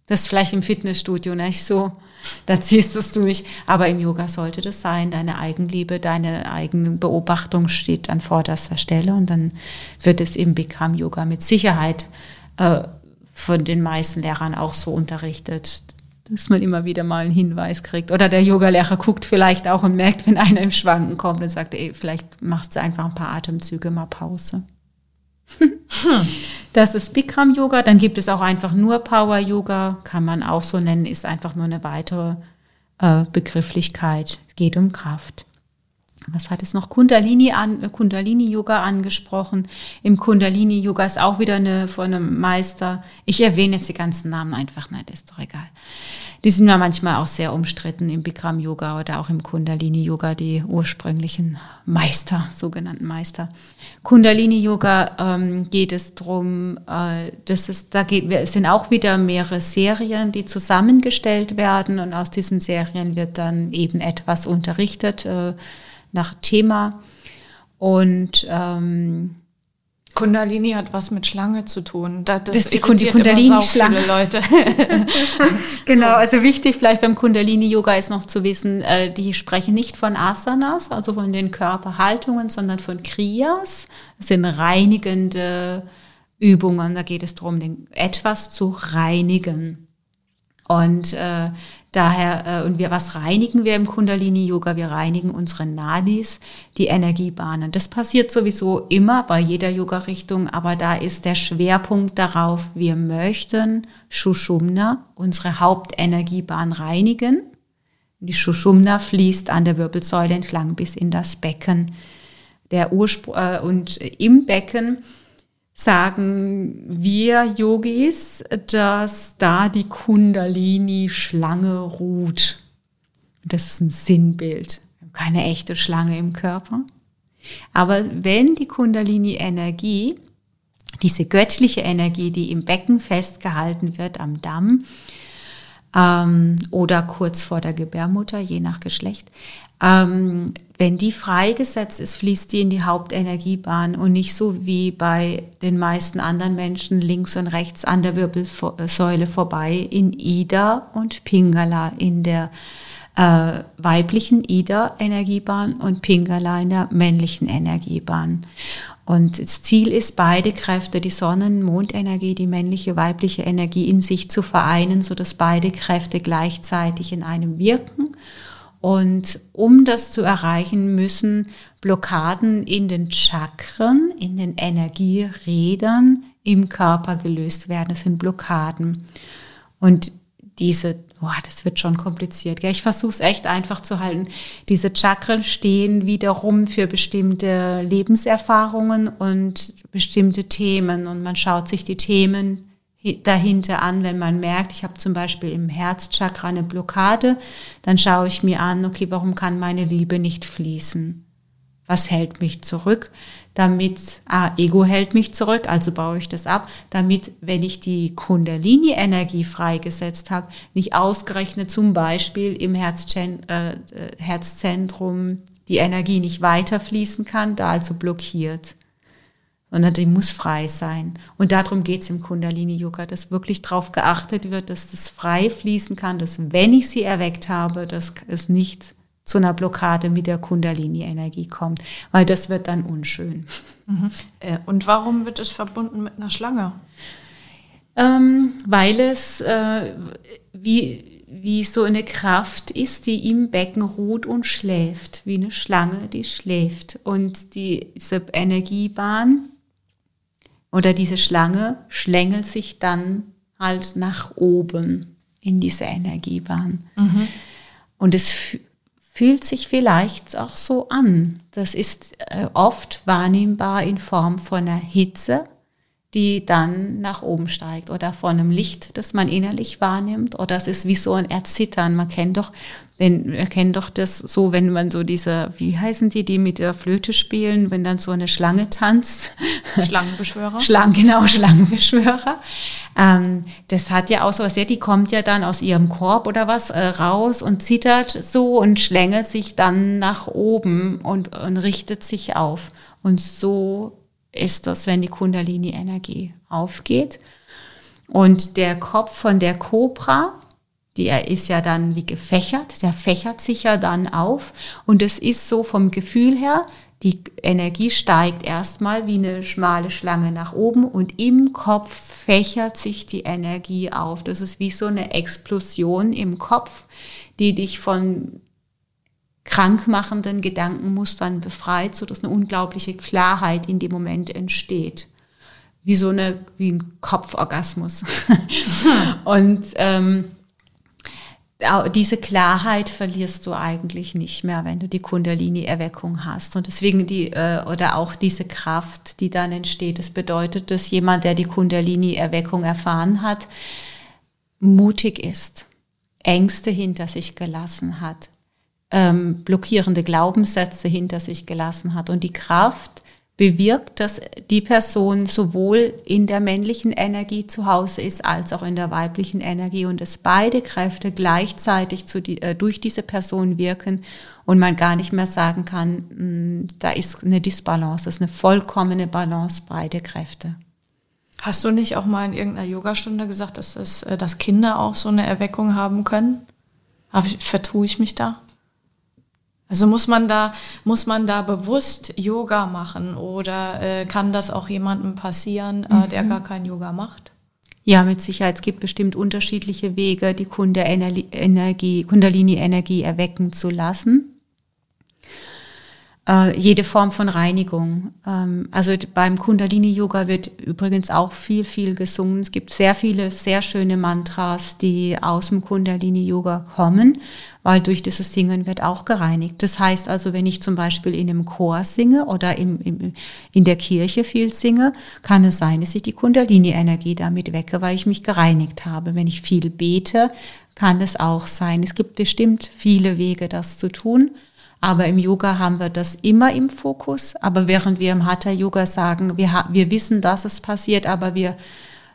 Speaker 2: Das ist vielleicht im Fitnessstudio nicht so, da ziehst du es durch. Aber im Yoga sollte das sein. Deine Eigenliebe, deine eigene Beobachtung steht an vorderster Stelle und dann wird es im Bikram Yoga mit Sicherheit äh, von den meisten Lehrern auch so unterrichtet, dass man immer wieder mal einen Hinweis kriegt. Oder der Yogalehrer guckt vielleicht auch und merkt, wenn einer im Schwanken kommt und sagt, ey, vielleicht machst du einfach ein paar Atemzüge mal Pause. Das ist Bikram Yoga. Dann gibt es auch einfach nur Power Yoga, kann man auch so nennen, ist einfach nur eine weitere äh, Begrifflichkeit. Geht um Kraft. Was hat es noch? Kundalini, an, Kundalini Yoga angesprochen. Im Kundalini Yoga ist auch wieder eine von einem Meister. Ich erwähne jetzt die ganzen Namen einfach nicht, ist doch egal. Die sind ja manchmal auch sehr umstritten im Bikram Yoga oder auch im Kundalini Yoga, die ursprünglichen Meister, sogenannten Meister. Kundalini Yoga ähm, geht es darum, äh, dass es, da geht, es sind auch wieder mehrere Serien, die zusammengestellt werden und aus diesen Serien wird dann eben etwas unterrichtet äh, nach Thema. Und ähm,
Speaker 1: Kundalini hat was mit Schlange zu tun.
Speaker 2: Das, das, ist die Kundalini-Schlange.
Speaker 1: Leute.
Speaker 2: genau, so. also wichtig vielleicht beim Kundalini-Yoga ist noch zu wissen, äh, die sprechen nicht von Asanas, also von den Körperhaltungen, sondern von Kriyas. Das sind reinigende Übungen. Da geht es darum, den, etwas zu reinigen. Und äh, Daher, äh, und wir, was reinigen wir im Kundalini-Yoga? Wir reinigen unsere Nadis, die Energiebahnen. Das passiert sowieso immer bei jeder Yoga-Richtung, aber da ist der Schwerpunkt darauf, wir möchten Shushumna, unsere Hauptenergiebahn, reinigen. Die Shushumna fließt an der Wirbelsäule entlang bis in das Becken. Der Urspr äh, und im Becken sagen wir Yogis, dass da die Kundalini-Schlange ruht. Das ist ein Sinnbild. Keine echte Schlange im Körper. Aber wenn die Kundalini-Energie, diese göttliche Energie, die im Becken festgehalten wird, am Damm, ähm, oder kurz vor der Gebärmutter, je nach Geschlecht. Ähm, wenn die freigesetzt ist, fließt die in die Hauptenergiebahn und nicht so wie bei den meisten anderen Menschen links und rechts an der Wirbelsäule vorbei in Ida und Pingala in der äh, weiblichen Ida-Energiebahn und Pingala in der männlichen Energiebahn. Und das Ziel ist, beide Kräfte, die Sonnen-Mondenergie, die männliche, weibliche Energie in sich zu vereinen, so dass beide Kräfte gleichzeitig in einem wirken. Und um das zu erreichen, müssen Blockaden in den Chakren, in den Energierädern im Körper gelöst werden. Das sind Blockaden. Und diese boah, das wird schon kompliziert. Gell? Ich versuche es echt einfach zu halten. Diese Chakren stehen wiederum für bestimmte Lebenserfahrungen und bestimmte Themen. Und man schaut sich die Themen dahinter an, wenn man merkt, ich habe zum Beispiel im Herzchakra eine Blockade, dann schaue ich mir an, okay, warum kann meine Liebe nicht fließen? Was hält mich zurück? damit, ah, Ego hält mich zurück, also baue ich das ab, damit, wenn ich die Kundalini-Energie freigesetzt habe, nicht ausgerechnet zum Beispiel im Herzzent äh, Herzzentrum die Energie nicht weiterfließen kann, da also blockiert. Sondern die muss frei sein. Und darum geht es im Kundalini-Yoga, dass wirklich darauf geachtet wird, dass das frei fließen kann, dass wenn ich sie erweckt habe, dass es nicht zu einer Blockade mit der Kundalini-Energie kommt, weil das wird dann unschön.
Speaker 1: Mhm. Äh, und warum wird es verbunden mit einer Schlange?
Speaker 2: Ähm, weil es äh, wie, wie so eine Kraft ist, die im Becken ruht und schläft, wie eine Schlange, die schläft. Und die, diese Energiebahn oder diese Schlange schlängelt sich dann halt nach oben in diese Energiebahn. Mhm. Und es fühlt sich vielleicht auch so an. Das ist äh, oft wahrnehmbar in Form von einer Hitze, die dann nach oben steigt oder von einem Licht, das man innerlich wahrnimmt oder es ist wie so ein Erzittern. Man kennt doch wenn, wir kennen doch das so, wenn man so diese, wie heißen die, die mit der Flöte spielen, wenn dann so eine Schlange tanzt.
Speaker 1: Schlangenbeschwörer.
Speaker 2: Schlangen, genau, Schlangenbeschwörer. Ähm, das hat ja auch so was, ja, die kommt ja dann aus ihrem Korb oder was äh, raus und zittert so und schlängelt sich dann nach oben und, und richtet sich auf. Und so ist das, wenn die Kundalini-Energie aufgeht. Und der Kopf von der Kobra, der ist ja dann wie gefächert, der fächert sich ja dann auf und es ist so vom Gefühl her, die Energie steigt erstmal wie eine schmale Schlange nach oben und im Kopf fächert sich die Energie auf. Das ist wie so eine Explosion im Kopf, die dich von krankmachenden Gedankenmustern befreit, sodass eine unglaubliche Klarheit in dem Moment entsteht. Wie so eine, wie ein Kopforgasmus. und ähm, diese Klarheit verlierst du eigentlich nicht mehr, wenn du die Kundalini-Erweckung hast. Und deswegen die, äh, oder auch diese Kraft, die dann entsteht, das bedeutet, dass jemand, der die Kundalini-Erweckung erfahren hat, mutig ist, Ängste hinter sich gelassen hat, ähm, blockierende Glaubenssätze hinter sich gelassen hat und die Kraft, bewirkt, dass die Person sowohl in der männlichen Energie zu Hause ist als auch in der weiblichen Energie und dass beide Kräfte gleichzeitig zu die, äh, durch diese Person wirken und man gar nicht mehr sagen kann, mh, mm, da ist eine Disbalance, das ist eine vollkommene Balance, beide Kräfte.
Speaker 1: Hast du nicht auch mal in irgendeiner Yogastunde gesagt, dass, es, äh, dass Kinder auch so eine Erweckung haben können? vertue ich mich da? Also muss man da, muss man da bewusst Yoga machen oder äh, kann das auch jemandem passieren, äh, der mhm. gar kein Yoga macht?
Speaker 2: Ja, mit Sicherheit. Es gibt bestimmt unterschiedliche Wege, die Kundalini-Energie erwecken zu lassen äh, jede Form von Reinigung. Ähm, also beim Kundalini-Yoga wird übrigens auch viel, viel gesungen. Es gibt sehr viele, sehr schöne Mantras, die aus dem Kundalini-Yoga kommen, weil durch dieses Singen wird auch gereinigt. Das heißt also, wenn ich zum Beispiel in einem Chor singe oder im, im, in der Kirche viel singe, kann es sein, dass ich die Kundalini-Energie damit wecke, weil ich mich gereinigt habe. Wenn ich viel bete, kann es auch sein. Es gibt bestimmt viele Wege, das zu tun. Aber im Yoga haben wir das immer im Fokus. Aber während wir im Hatha Yoga sagen, wir, wir wissen, dass es passiert, aber wir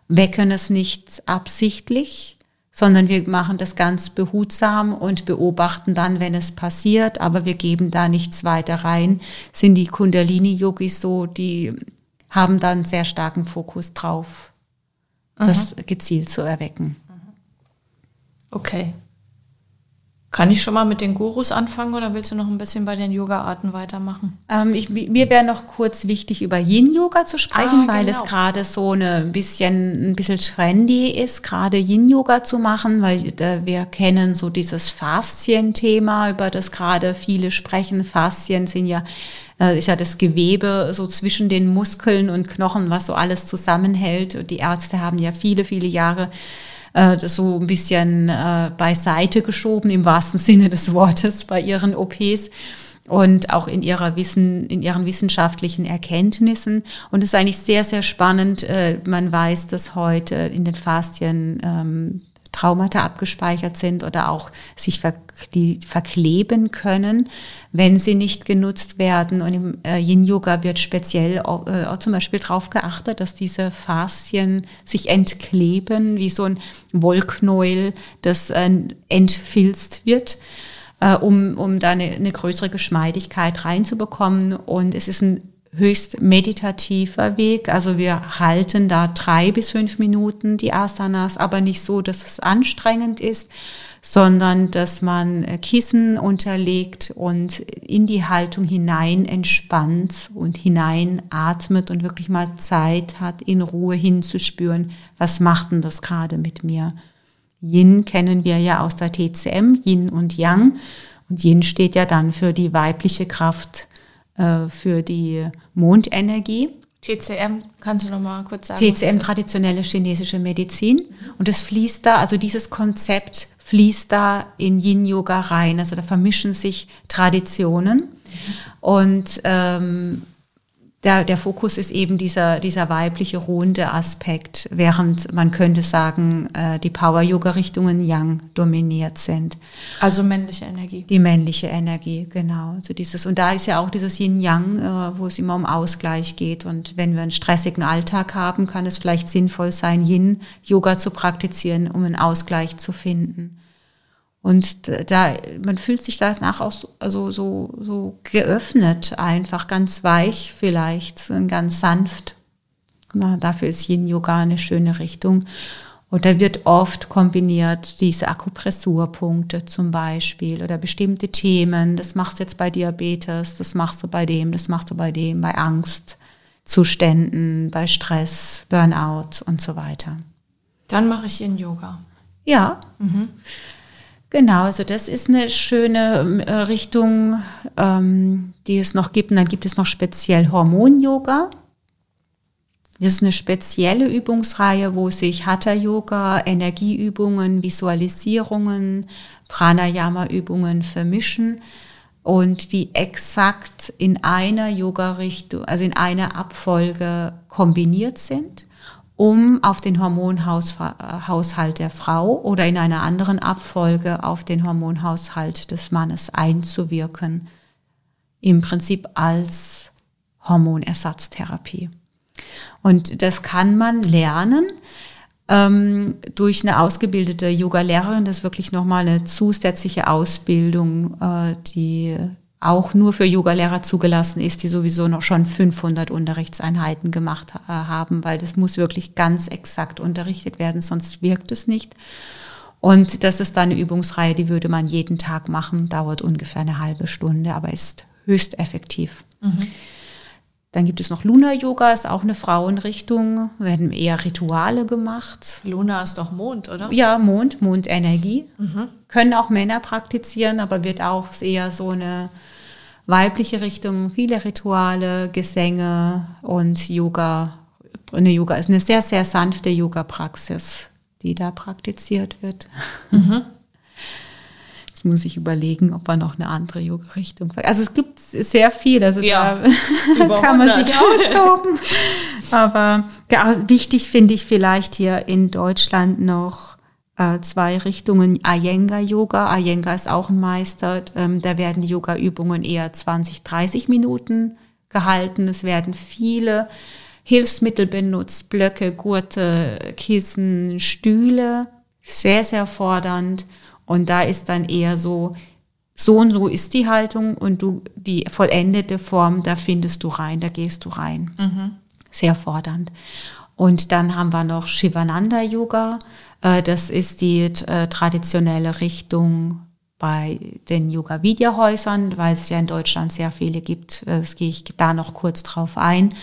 Speaker 2: wecken es nicht absichtlich, sondern wir machen das ganz behutsam und beobachten dann, wenn es passiert, aber wir geben da nichts weiter rein. Sind die Kundalini-Yogis so, die haben dann sehr starken Fokus drauf, das Aha. gezielt zu erwecken.
Speaker 1: Okay. Kann ich schon mal mit den Gurus anfangen oder willst du noch ein bisschen bei den Yoga-Arten weitermachen?
Speaker 2: Ähm, ich, mir wäre noch kurz wichtig, über Yin-Yoga zu sprechen, ah, weil genau. es gerade so eine ein bisschen, ein bisschen trendy ist, gerade Yin-Yoga zu machen, weil äh, wir kennen so dieses Faszien-Thema, über das gerade viele sprechen. Faszien sind ja äh, ist ja das Gewebe so zwischen den Muskeln und Knochen, was so alles zusammenhält. Und die Ärzte haben ja viele, viele Jahre äh, so ein bisschen äh, beiseite geschoben, im wahrsten Sinne des Wortes, bei ihren OPs und auch in ihrer Wissen, in ihren wissenschaftlichen Erkenntnissen. Und es ist eigentlich sehr, sehr spannend. Äh, man weiß, dass heute in den Fastien ähm, Traumata abgespeichert sind oder auch sich verkleben können, wenn sie nicht genutzt werden. Und im äh, Yin-Yoga wird speziell äh, zum Beispiel darauf geachtet, dass diese Faszien sich entkleben, wie so ein Wollknäuel, das äh, entfilzt wird. Äh, um, um da eine, eine größere Geschmeidigkeit reinzubekommen. Und es ist ein höchst meditativer Weg. Also wir halten da drei bis fünf Minuten die Asanas, aber nicht so, dass es anstrengend ist, sondern dass man Kissen unterlegt und in die Haltung hinein entspannt und hinein atmet und wirklich mal Zeit hat, in Ruhe hinzuspüren, was macht denn das gerade mit mir? Yin kennen wir ja aus der TCM, Yin und Yang. Und Yin steht ja dann für die weibliche Kraft äh, für die Mondenergie.
Speaker 1: TCM, kannst du noch mal kurz sagen?
Speaker 2: TCM, traditionelle chinesische Medizin. Und es fließt da, also dieses Konzept fließt da in Yin-Yoga rein. Also da vermischen sich Traditionen. Und ähm, der, der Fokus ist eben dieser, dieser weibliche, ruhende Aspekt, während man könnte sagen, äh, die Power-Yoga-Richtungen Yang dominiert sind.
Speaker 1: Also männliche Energie.
Speaker 2: Die männliche Energie, genau. Also dieses, und da ist ja auch dieses Yin-Yang, äh, wo es immer um Ausgleich geht. Und wenn wir einen stressigen Alltag haben, kann es vielleicht sinnvoll sein, Yin-Yoga zu praktizieren, um einen Ausgleich zu finden. Und da, man fühlt sich danach auch so, also so, so geöffnet, einfach ganz weich vielleicht, ganz sanft. Na, dafür ist Yin Yoga eine schöne Richtung. Und da wird oft kombiniert diese Akupressurpunkte zum Beispiel oder bestimmte Themen. Das machst du jetzt bei Diabetes, das machst du bei dem, das machst du bei dem, bei Angstzuständen, bei Stress, Burnout und so weiter.
Speaker 1: Dann mache ich Yin Yoga.
Speaker 2: Ja. Mhm. Genau, also das ist eine schöne ähm, äh, Richtung, ähm, die es noch gibt. Und dann gibt es noch speziell Hormon-Yoga. Das ist eine spezielle Übungsreihe, wo sich Hatha-Yoga, Energieübungen, Visualisierungen, Pranayama-Übungen vermischen und die exakt in einer Yoga-Richtung, also in einer Abfolge kombiniert sind um auf den Hormonhaushalt der Frau oder in einer anderen Abfolge auf den Hormonhaushalt des Mannes einzuwirken. Im Prinzip als Hormonersatztherapie. Und das kann man lernen ähm, durch eine ausgebildete Yoga-Lehrerin. Das ist wirklich nochmal eine zusätzliche Ausbildung, äh, die auch nur für Yogalehrer zugelassen ist, die sowieso noch schon 500 Unterrichtseinheiten gemacht äh, haben, weil das muss wirklich ganz exakt unterrichtet werden, sonst wirkt es nicht. Und das ist dann eine Übungsreihe, die würde man jeden Tag machen, dauert ungefähr eine halbe Stunde, aber ist höchst effektiv. Mhm. Dann gibt es noch Luna Yoga, ist auch eine Frauenrichtung, werden eher Rituale gemacht.
Speaker 1: Luna ist doch Mond, oder?
Speaker 2: Ja, Mond, Mondenergie. Mhm. Können auch Männer praktizieren, aber wird auch eher so eine weibliche Richtung, viele Rituale, Gesänge und Yoga. Eine Yoga ist eine sehr, sehr sanfte Yoga-Praxis, die da praktiziert wird. Mhm. Jetzt muss ich überlegen, ob wir noch eine andere Yoga-Richtung. Also es gibt sehr viel, also ja, da kann man sich austoben. Aber ja, wichtig finde ich vielleicht hier in Deutschland noch zwei Richtungen Iyengar-Yoga. Iyengar ist auch ein Meister. Ähm, da werden die Yoga-Übungen eher 20, 30 Minuten gehalten. Es werden viele Hilfsmittel benutzt, Blöcke, Gurte, Kissen, Stühle, sehr, sehr fordernd. Und da ist dann eher so, so und so ist die Haltung und du, die vollendete Form, da findest du rein, da gehst du rein. Mhm. Sehr fordernd. Und dann haben wir noch Shivananda Yoga. Äh, das ist die äh, traditionelle Richtung bei den Yoga Vidya Häusern, weil es ja in Deutschland sehr viele gibt. Äh, das gehe ich da noch kurz drauf ein.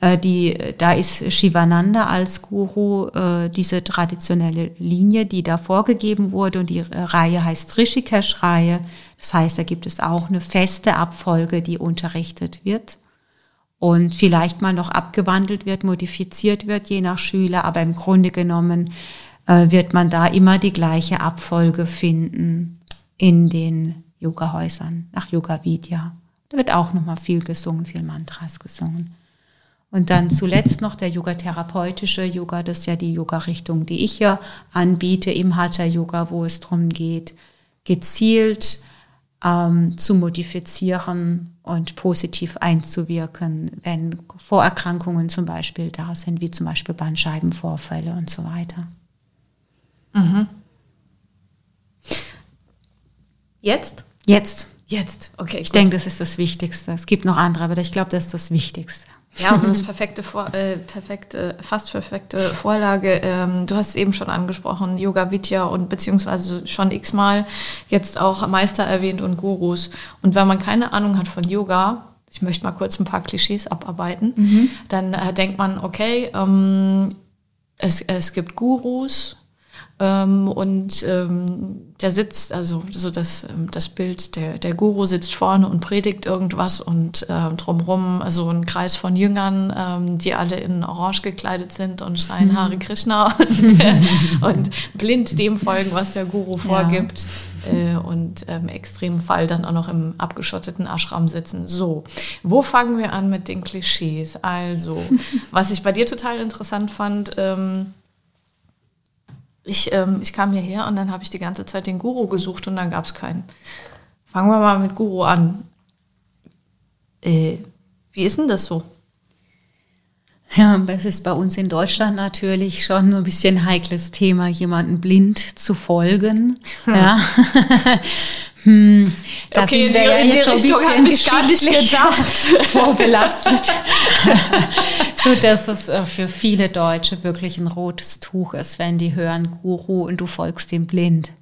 Speaker 2: Die, da ist Shivananda als Guru diese traditionelle Linie, die da vorgegeben wurde und die Reihe heißt Rishikesh-Reihe. Das heißt, da gibt es auch eine feste Abfolge, die unterrichtet wird und vielleicht mal noch abgewandelt wird, modifiziert wird, je nach Schüler, aber im Grunde genommen wird man da immer die gleiche Abfolge finden in den Yoga-Häusern, nach Yoga Vidya. Da wird auch nochmal viel gesungen, viel Mantras gesungen. Und dann zuletzt noch der yoga-therapeutische Yoga, das ist ja die Yoga-Richtung, die ich hier anbiete im Hatha-Yoga, wo es darum geht, gezielt ähm, zu modifizieren und positiv einzuwirken, wenn Vorerkrankungen zum Beispiel da sind, wie zum Beispiel Bandscheibenvorfälle und so weiter. Mhm.
Speaker 1: Jetzt?
Speaker 2: Jetzt.
Speaker 1: Jetzt, okay.
Speaker 2: Ich gut. denke, das ist das Wichtigste. Es gibt noch andere, aber ich glaube, das ist das Wichtigste.
Speaker 1: Ja, und das perfekte, Vor äh, perfekte, fast perfekte Vorlage. Ähm, du hast es eben schon angesprochen, Yoga Vidya und beziehungsweise schon x-mal jetzt auch Meister erwähnt und Gurus. Und wenn man keine Ahnung hat von Yoga, ich möchte mal kurz ein paar Klischees abarbeiten, mhm. dann äh, denkt man, okay, ähm, es, es gibt Gurus, ähm, und ähm, der sitzt, also so das, ähm, das Bild, der, der Guru sitzt vorne und predigt irgendwas und ähm, drumherum also ein Kreis von Jüngern, ähm, die alle in Orange gekleidet sind und schreien Hare Krishna und, äh, und blind dem folgen, was der Guru vorgibt. Ja. Äh, und im extremen Fall dann auch noch im abgeschotteten Ashram sitzen. So, wo fangen wir an mit den Klischees? Also, was ich bei dir total interessant fand, ähm, ich, ähm, ich kam hierher und dann habe ich die ganze Zeit den Guru gesucht und dann gab es keinen. Fangen wir mal mit Guru an. Äh, wie ist denn das so?
Speaker 2: Ja, das ist bei uns in Deutschland natürlich schon ein bisschen ein heikles Thema, jemanden blind zu folgen. Hm. Ja.
Speaker 1: Hm, da okay, sind wir ja in die so Richtung habe ich gar nicht gedacht.
Speaker 2: vorbelastet. so dass es äh, für viele Deutsche wirklich ein rotes Tuch ist, wenn die hören Guru und du folgst dem blind.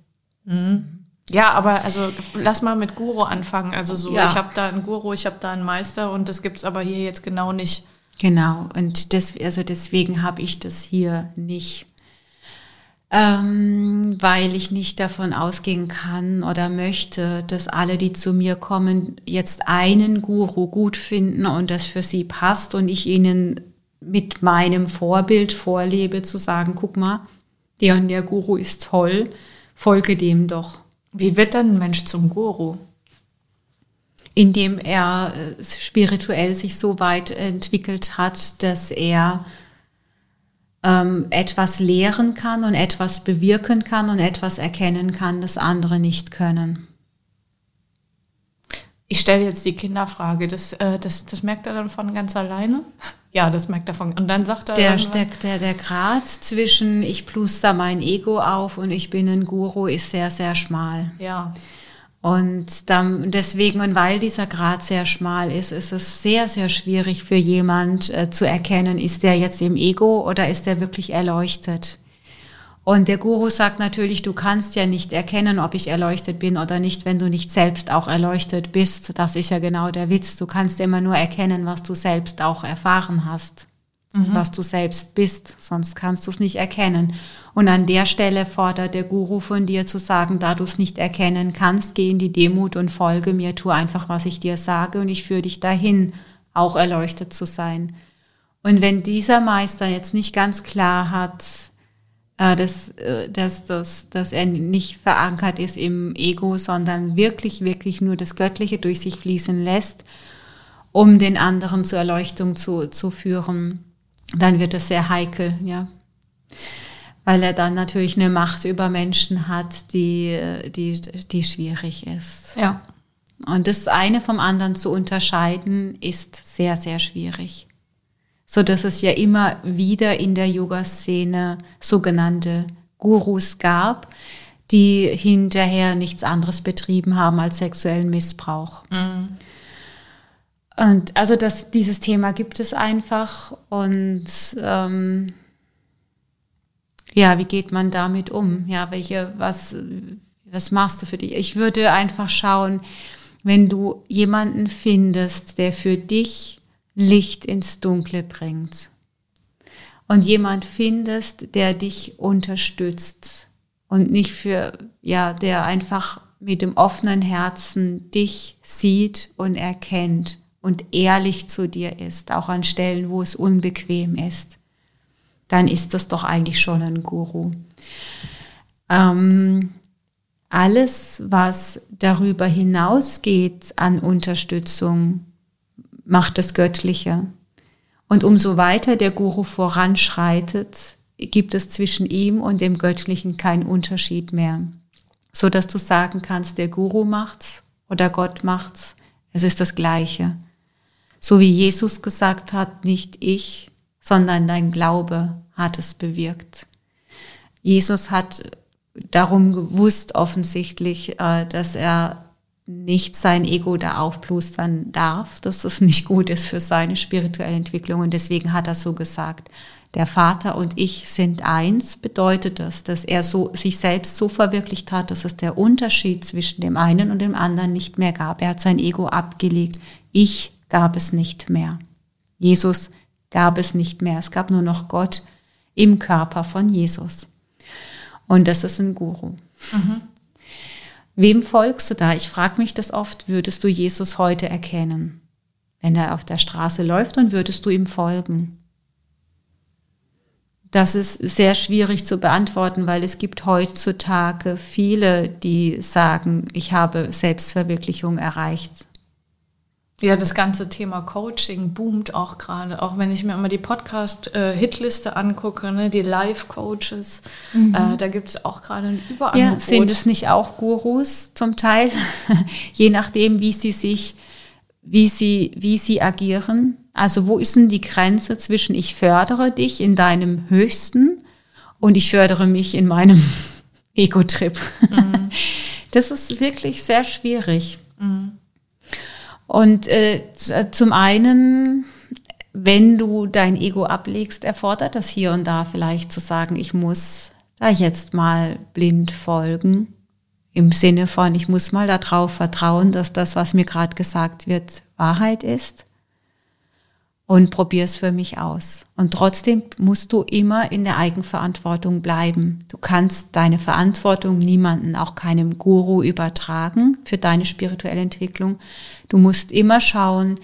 Speaker 1: Mhm. Ja, aber also lass mal mit Guru anfangen. Also so, ja. ich habe da einen Guru, ich habe da einen Meister und das gibt es aber hier jetzt genau nicht.
Speaker 2: Genau, und das, also deswegen habe ich das hier nicht ähm, weil ich nicht davon ausgehen kann oder möchte, dass alle, die zu mir kommen, jetzt einen Guru gut finden und das für sie passt und ich ihnen mit meinem Vorbild vorlebe, zu sagen, guck mal, der und der Guru ist toll, folge dem doch.
Speaker 1: Wie wird dann ein Mensch zum Guru?
Speaker 2: Indem er äh, spirituell sich so weit entwickelt hat, dass er ähm, etwas lehren kann und etwas bewirken kann und etwas erkennen kann, das andere nicht können.
Speaker 1: Ich stelle jetzt die Kinderfrage, das, äh, das, das merkt er dann von ganz alleine? Ja, das merkt er von. Und dann sagt er.
Speaker 2: Der, der, der, der Grad zwischen ich pluster mein Ego auf und ich bin ein Guru ist sehr, sehr schmal.
Speaker 1: Ja.
Speaker 2: Und dann, deswegen, und weil dieser Grad sehr schmal ist, ist es sehr, sehr schwierig für jemand äh, zu erkennen, ist der jetzt im Ego oder ist der wirklich erleuchtet. Und der Guru sagt natürlich, du kannst ja nicht erkennen, ob ich erleuchtet bin oder nicht, wenn du nicht selbst auch erleuchtet bist. Das ist ja genau der Witz. Du kannst immer nur erkennen, was du selbst auch erfahren hast mhm. was du selbst bist, sonst kannst du es nicht erkennen. Und an der Stelle fordert der Guru von dir zu sagen, da du es nicht erkennen kannst, geh in die Demut und folge mir, tu einfach, was ich dir sage und ich führe dich dahin, auch erleuchtet zu sein. Und wenn dieser Meister jetzt nicht ganz klar hat, äh, dass, äh, dass, dass, dass er nicht verankert ist im Ego, sondern wirklich, wirklich nur das Göttliche durch sich fließen lässt, um den anderen zur Erleuchtung zu, zu führen, dann wird es sehr heikel, ja. Weil er dann natürlich eine Macht über Menschen hat, die, die, die schwierig ist.
Speaker 1: Ja.
Speaker 2: Und das eine vom anderen zu unterscheiden, ist sehr, sehr schwierig. So dass es ja immer wieder in der Yoga-Szene sogenannte Gurus gab, die hinterher nichts anderes betrieben haben als sexuellen Missbrauch. Mhm. Und also das, dieses Thema gibt es einfach und ähm, ja, wie geht man damit um? Ja, welche, was, was machst du für dich? Ich würde einfach schauen, wenn du jemanden findest, der für dich Licht ins Dunkle bringt und jemand findest, der dich unterstützt und nicht für, ja, der einfach mit dem offenen Herzen dich sieht und erkennt und ehrlich zu dir ist, auch an Stellen, wo es unbequem ist, dann ist das doch eigentlich schon ein Guru. Ähm, alles, was darüber hinausgeht an Unterstützung, macht das Göttliche. Und umso weiter der Guru voranschreitet, gibt es zwischen ihm und dem Göttlichen keinen Unterschied mehr. So dass du sagen kannst, der Guru macht's oder Gott macht's. Es ist das Gleiche. So wie Jesus gesagt hat, nicht ich, sondern dein Glaube hat es bewirkt. Jesus hat darum gewusst offensichtlich, äh, dass er nicht sein Ego da aufplustern darf, dass das nicht gut ist für seine spirituelle Entwicklung. Und deswegen hat er so gesagt, der Vater und ich sind eins, bedeutet das, dass er so, sich selbst so verwirklicht hat, dass es der Unterschied zwischen dem einen und dem anderen nicht mehr gab. Er hat sein Ego abgelegt. Ich gab es nicht mehr. Jesus gab es nicht mehr. Es gab nur noch Gott im Körper von Jesus. Und das ist ein Guru. Mhm. Wem folgst du da? Ich frage mich das oft, würdest du Jesus heute erkennen? Wenn er auf der Straße läuft, dann würdest du ihm folgen. Das ist sehr schwierig zu beantworten, weil es gibt heutzutage viele, die sagen, ich habe Selbstverwirklichung erreicht.
Speaker 1: Ja, das ganze Thema Coaching boomt auch gerade. Auch wenn ich mir immer die Podcast-Hitliste angucke, ne, die Live-Coaches, mhm. äh, da gibt es auch gerade ein Überangebot.
Speaker 2: Ja, sind es nicht auch Gurus zum Teil? Je nachdem, wie sie sich, wie sie, wie sie agieren. Also wo ist denn die Grenze zwischen ich fördere dich in deinem Höchsten und ich fördere mich in meinem Ego-Trip? Mhm. Das ist wirklich sehr schwierig. Mhm. Und äh, zum einen, wenn du dein Ego ablegst, erfordert das hier und da vielleicht zu sagen, ich muss da jetzt mal blind folgen. Im Sinne von, ich muss mal darauf vertrauen, dass das, was mir gerade gesagt wird, Wahrheit ist und probier es für mich aus. Und trotzdem musst du immer in der Eigenverantwortung bleiben. Du kannst deine Verantwortung niemanden, auch keinem Guru übertragen für deine spirituelle Entwicklung. Du musst immer schauen,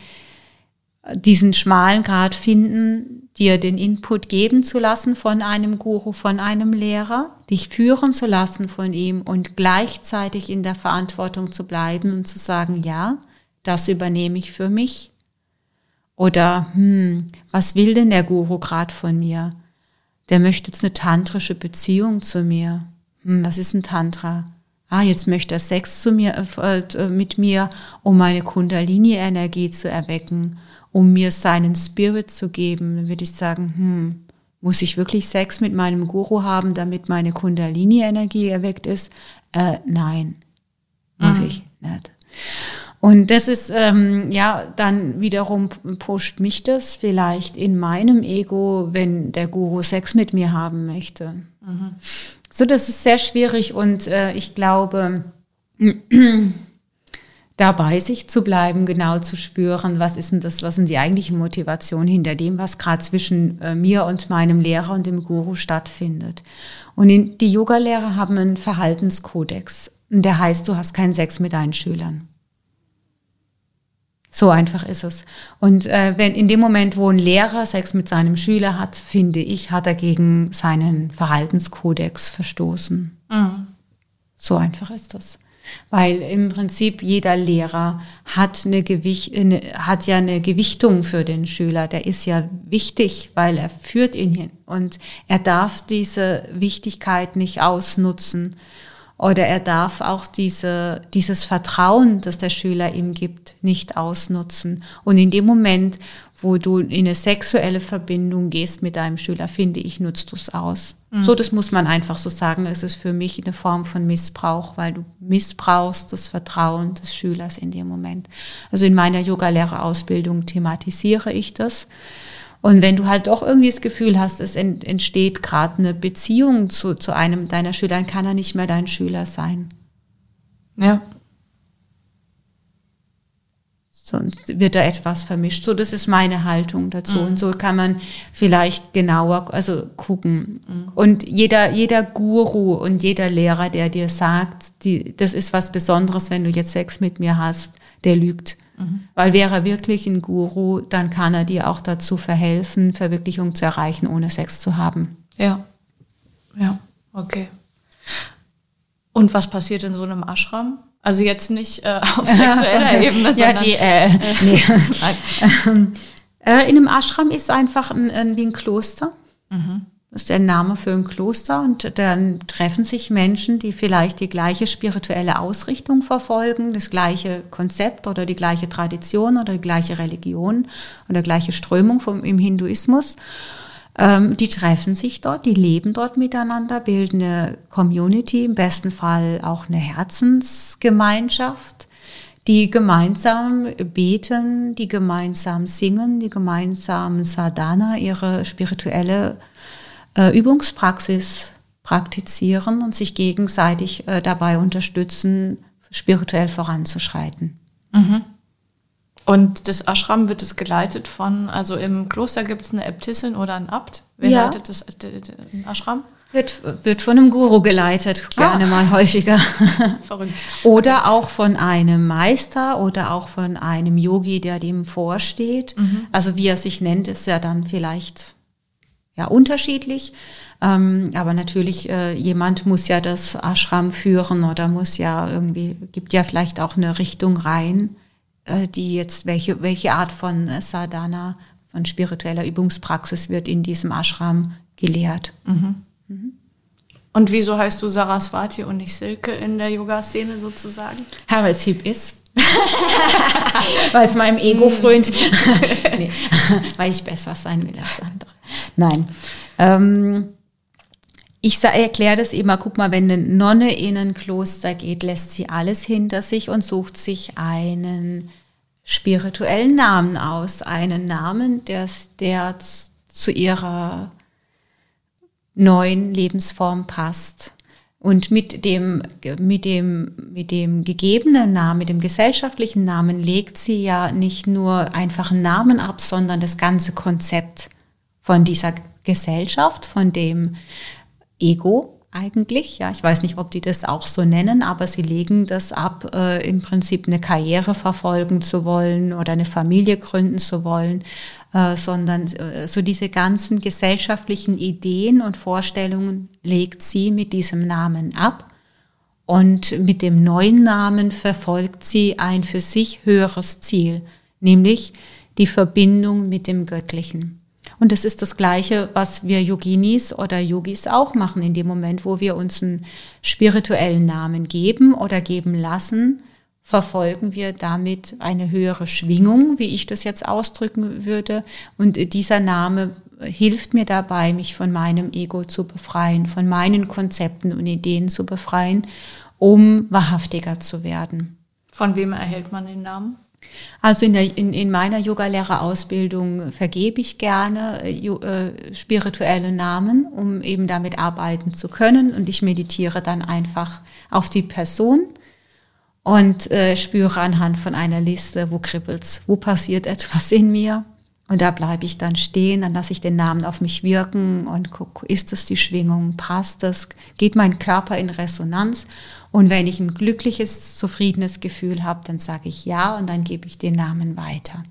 Speaker 2: diesen schmalen Grad finden, dir den Input geben zu lassen von einem Guru, von einem Lehrer, dich führen zu lassen von ihm und gleichzeitig in der Verantwortung zu bleiben und zu sagen, ja, das übernehme ich für mich oder, hm, was will denn der Guru gerade von mir? Der möchte jetzt eine tantrische Beziehung zu mir. Hm, was ist ein Tantra? Ah, jetzt möchte er Sex zu mir, äh, äh, mit mir, um meine Kundalini-Energie zu erwecken, um mir seinen Spirit zu geben. Dann würde ich sagen, hm, muss ich wirklich Sex mit meinem Guru haben, damit meine Kundalini-Energie erweckt ist? Äh, nein, muss mhm. ich nicht. Und das ist, ähm, ja, dann wiederum pusht mich das vielleicht in meinem Ego, wenn der Guru Sex mit mir haben möchte. Mhm. So, das ist sehr schwierig und äh, ich glaube, dabei sich zu bleiben, genau zu spüren, was ist denn das, was ist denn die eigentliche Motivation hinter dem, was gerade zwischen äh, mir und meinem Lehrer und dem Guru stattfindet. Und in, die Yogalehrer haben einen Verhaltenskodex. Der heißt, du hast keinen Sex mit deinen Schülern. So einfach ist es. Und äh, wenn in dem Moment, wo ein Lehrer Sex mit seinem Schüler hat, finde ich, hat er gegen seinen Verhaltenskodex verstoßen. Mhm. So einfach ist das. Weil im Prinzip jeder Lehrer hat eine Gewicht, eine, hat ja eine Gewichtung für den Schüler. Der ist ja wichtig, weil er führt ihn hin. Und er darf diese Wichtigkeit nicht ausnutzen. Oder er darf auch diese, dieses Vertrauen, das der Schüler ihm gibt, nicht ausnutzen. Und in dem Moment, wo du in eine sexuelle Verbindung gehst mit deinem Schüler, finde ich, nutzt du es aus. Mhm. So, das muss man einfach so sagen. Es ist für mich eine Form von Missbrauch, weil du missbrauchst das Vertrauen des Schülers in dem Moment. Also in meiner Yogalehrerausbildung thematisiere ich das. Und wenn du halt doch irgendwie das Gefühl hast, es entsteht gerade eine Beziehung zu, zu einem deiner Schüler, dann kann er nicht mehr dein Schüler sein.
Speaker 1: Ja.
Speaker 2: sonst wird da etwas vermischt. So, das ist meine Haltung dazu. Mhm. Und so kann man vielleicht genauer, also gucken. Mhm. Und jeder, jeder Guru und jeder Lehrer, der dir sagt, die, das ist was Besonderes, wenn du jetzt Sex mit mir hast, der lügt. Mhm. Weil wäre er wirklich ein Guru, dann kann er dir auch dazu verhelfen, Verwirklichung zu erreichen, ohne Sex zu haben.
Speaker 1: Ja. Ja, okay. Und was passiert in so einem Ashram? Also jetzt nicht äh, auf sexueller Ebene,
Speaker 2: ja, die, äh, nee. äh, in einem Ashram ist einfach ein, ein, wie ein Kloster. Mhm. Ist der Name für ein Kloster und dann treffen sich Menschen, die vielleicht die gleiche spirituelle Ausrichtung verfolgen, das gleiche Konzept oder die gleiche Tradition oder die gleiche Religion oder gleiche Strömung vom, im Hinduismus. Ähm, die treffen sich dort, die leben dort miteinander, bilden eine Community, im besten Fall auch eine Herzensgemeinschaft, die gemeinsam beten, die gemeinsam singen, die gemeinsam Sadhana, ihre spirituelle äh, Übungspraxis praktizieren und sich gegenseitig äh, dabei unterstützen, spirituell voranzuschreiten.
Speaker 1: Mhm. Und das Ashram wird es geleitet von, also im Kloster gibt es eine Äbtissin oder ein Abt. Wer ja. leitet das Ashram?
Speaker 2: Wird, wird von einem Guru geleitet, gerne ah. mal häufiger. Verrückt. Oder auch von einem Meister oder auch von einem Yogi, der dem vorsteht. Mhm. Also wie er sich nennt, ist ja dann vielleicht ja unterschiedlich. Ähm, aber natürlich, äh, jemand muss ja das Ashram führen oder muss ja irgendwie, gibt ja vielleicht auch eine Richtung rein. Äh, die jetzt, welche, welche Art von äh, Sadhana, von spiritueller Übungspraxis wird in diesem Ashram gelehrt. Mhm.
Speaker 1: Mhm. Und wieso heißt du Saraswati und nicht Silke in der Yoga-Szene sozusagen?
Speaker 2: Ja, weil es hip ist. weil es meinem Ego frönt. nee, weil ich besser sein will als andere. Nein. Ähm, ich erkläre das immer, guck mal, wenn eine Nonne in ein Kloster geht, lässt sie alles hinter sich und sucht sich einen spirituellen Namen aus. Einen Namen, der, der zu ihrer neuen Lebensform passt. Und mit dem, mit dem, mit dem gegebenen Namen, mit dem gesellschaftlichen Namen legt sie ja nicht nur einfach einen Namen ab, sondern das ganze Konzept von dieser Gesellschaft, von dem Ego eigentlich. Ja, ich weiß nicht, ob die das auch so nennen, aber sie legen das ab, äh, im Prinzip eine Karriere verfolgen zu wollen oder eine Familie gründen zu wollen, äh, sondern äh, so diese ganzen gesellschaftlichen Ideen und Vorstellungen legt sie mit diesem Namen ab. Und mit dem neuen Namen verfolgt sie ein für sich höheres Ziel, nämlich die Verbindung mit dem Göttlichen. Und das ist das Gleiche, was wir Yoginis oder Yogis auch machen in dem Moment, wo wir uns einen spirituellen Namen geben oder geben lassen, verfolgen wir damit eine höhere Schwingung, wie ich das jetzt ausdrücken würde. Und dieser Name hilft mir dabei, mich von meinem Ego zu befreien, von meinen Konzepten und Ideen zu befreien, um wahrhaftiger zu werden.
Speaker 1: Von wem erhält man den Namen?
Speaker 2: Also in, der, in, in meiner Yogalehrerausbildung vergebe ich gerne äh, äh, spirituelle Namen, um eben damit arbeiten zu können. Und ich meditiere dann einfach auf die Person und äh, spüre anhand von einer Liste, wo kribbelt's, wo passiert etwas in mir. Und da bleibe ich dann stehen, dann lasse ich den Namen auf mich wirken und gucke, ist es die Schwingung, passt das, geht mein Körper in Resonanz und wenn ich ein glückliches, zufriedenes Gefühl habe, dann sage ich ja und dann gebe ich den Namen weiter.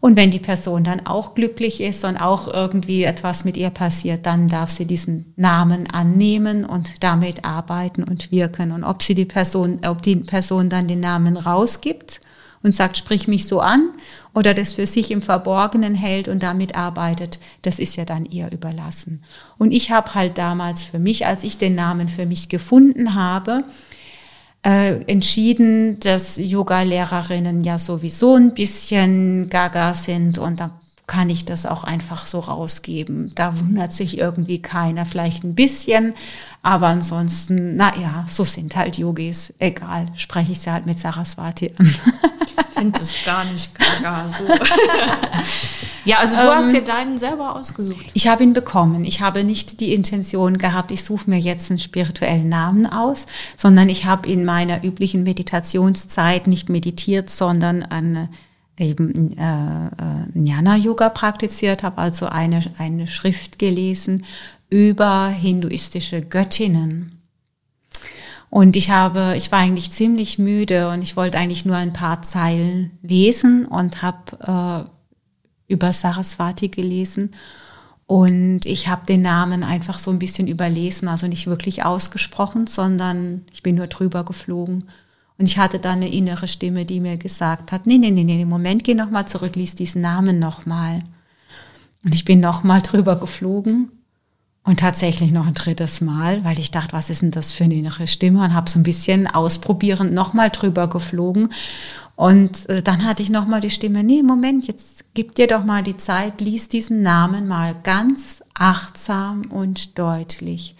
Speaker 2: Und wenn die Person dann auch glücklich ist und auch irgendwie etwas mit ihr passiert, dann darf sie diesen Namen annehmen und damit arbeiten und wirken. Und ob sie die Person, ob die Person dann den Namen rausgibt und sagt, sprich mich so an oder das für sich im Verborgenen hält und damit arbeitet, das ist ja dann ihr überlassen. Und ich habe halt damals für mich, als ich den Namen für mich gefunden habe, äh, entschieden, dass Yoga-Lehrerinnen ja sowieso ein bisschen gaga sind und da kann ich das auch einfach so rausgeben. Da wundert sich irgendwie keiner, vielleicht ein bisschen, aber ansonsten, na ja, so sind halt Yogis. Egal, spreche ich sie halt mit Saraswati an.
Speaker 1: Ich finde es gar nicht gaga so. ja, also du ähm, hast dir deinen selber ausgesucht.
Speaker 2: Ich habe ihn bekommen. Ich habe nicht die Intention gehabt, ich suche mir jetzt einen spirituellen Namen aus, sondern ich habe in meiner üblichen Meditationszeit nicht meditiert, sondern eine eben äh, äh, Jnana-Yoga praktiziert, habe also eine, eine Schrift gelesen über hinduistische Göttinnen. Und ich habe, ich war eigentlich ziemlich müde und ich wollte eigentlich nur ein paar Zeilen lesen und habe äh, über Saraswati gelesen. Und ich habe den Namen einfach so ein bisschen überlesen, also nicht wirklich ausgesprochen, sondern ich bin nur drüber geflogen. Und ich hatte dann eine innere Stimme, die mir gesagt hat, nee, nee, nee, nee, Moment, geh nochmal zurück, lies diesen Namen nochmal. Und ich bin nochmal drüber geflogen und tatsächlich noch ein drittes Mal, weil ich dachte, was ist denn das für eine innere Stimme? Und habe so ein bisschen ausprobierend nochmal drüber geflogen. Und äh, dann hatte ich nochmal die Stimme, nee, Moment, jetzt gib dir doch mal die Zeit, lies diesen Namen mal ganz achtsam und deutlich.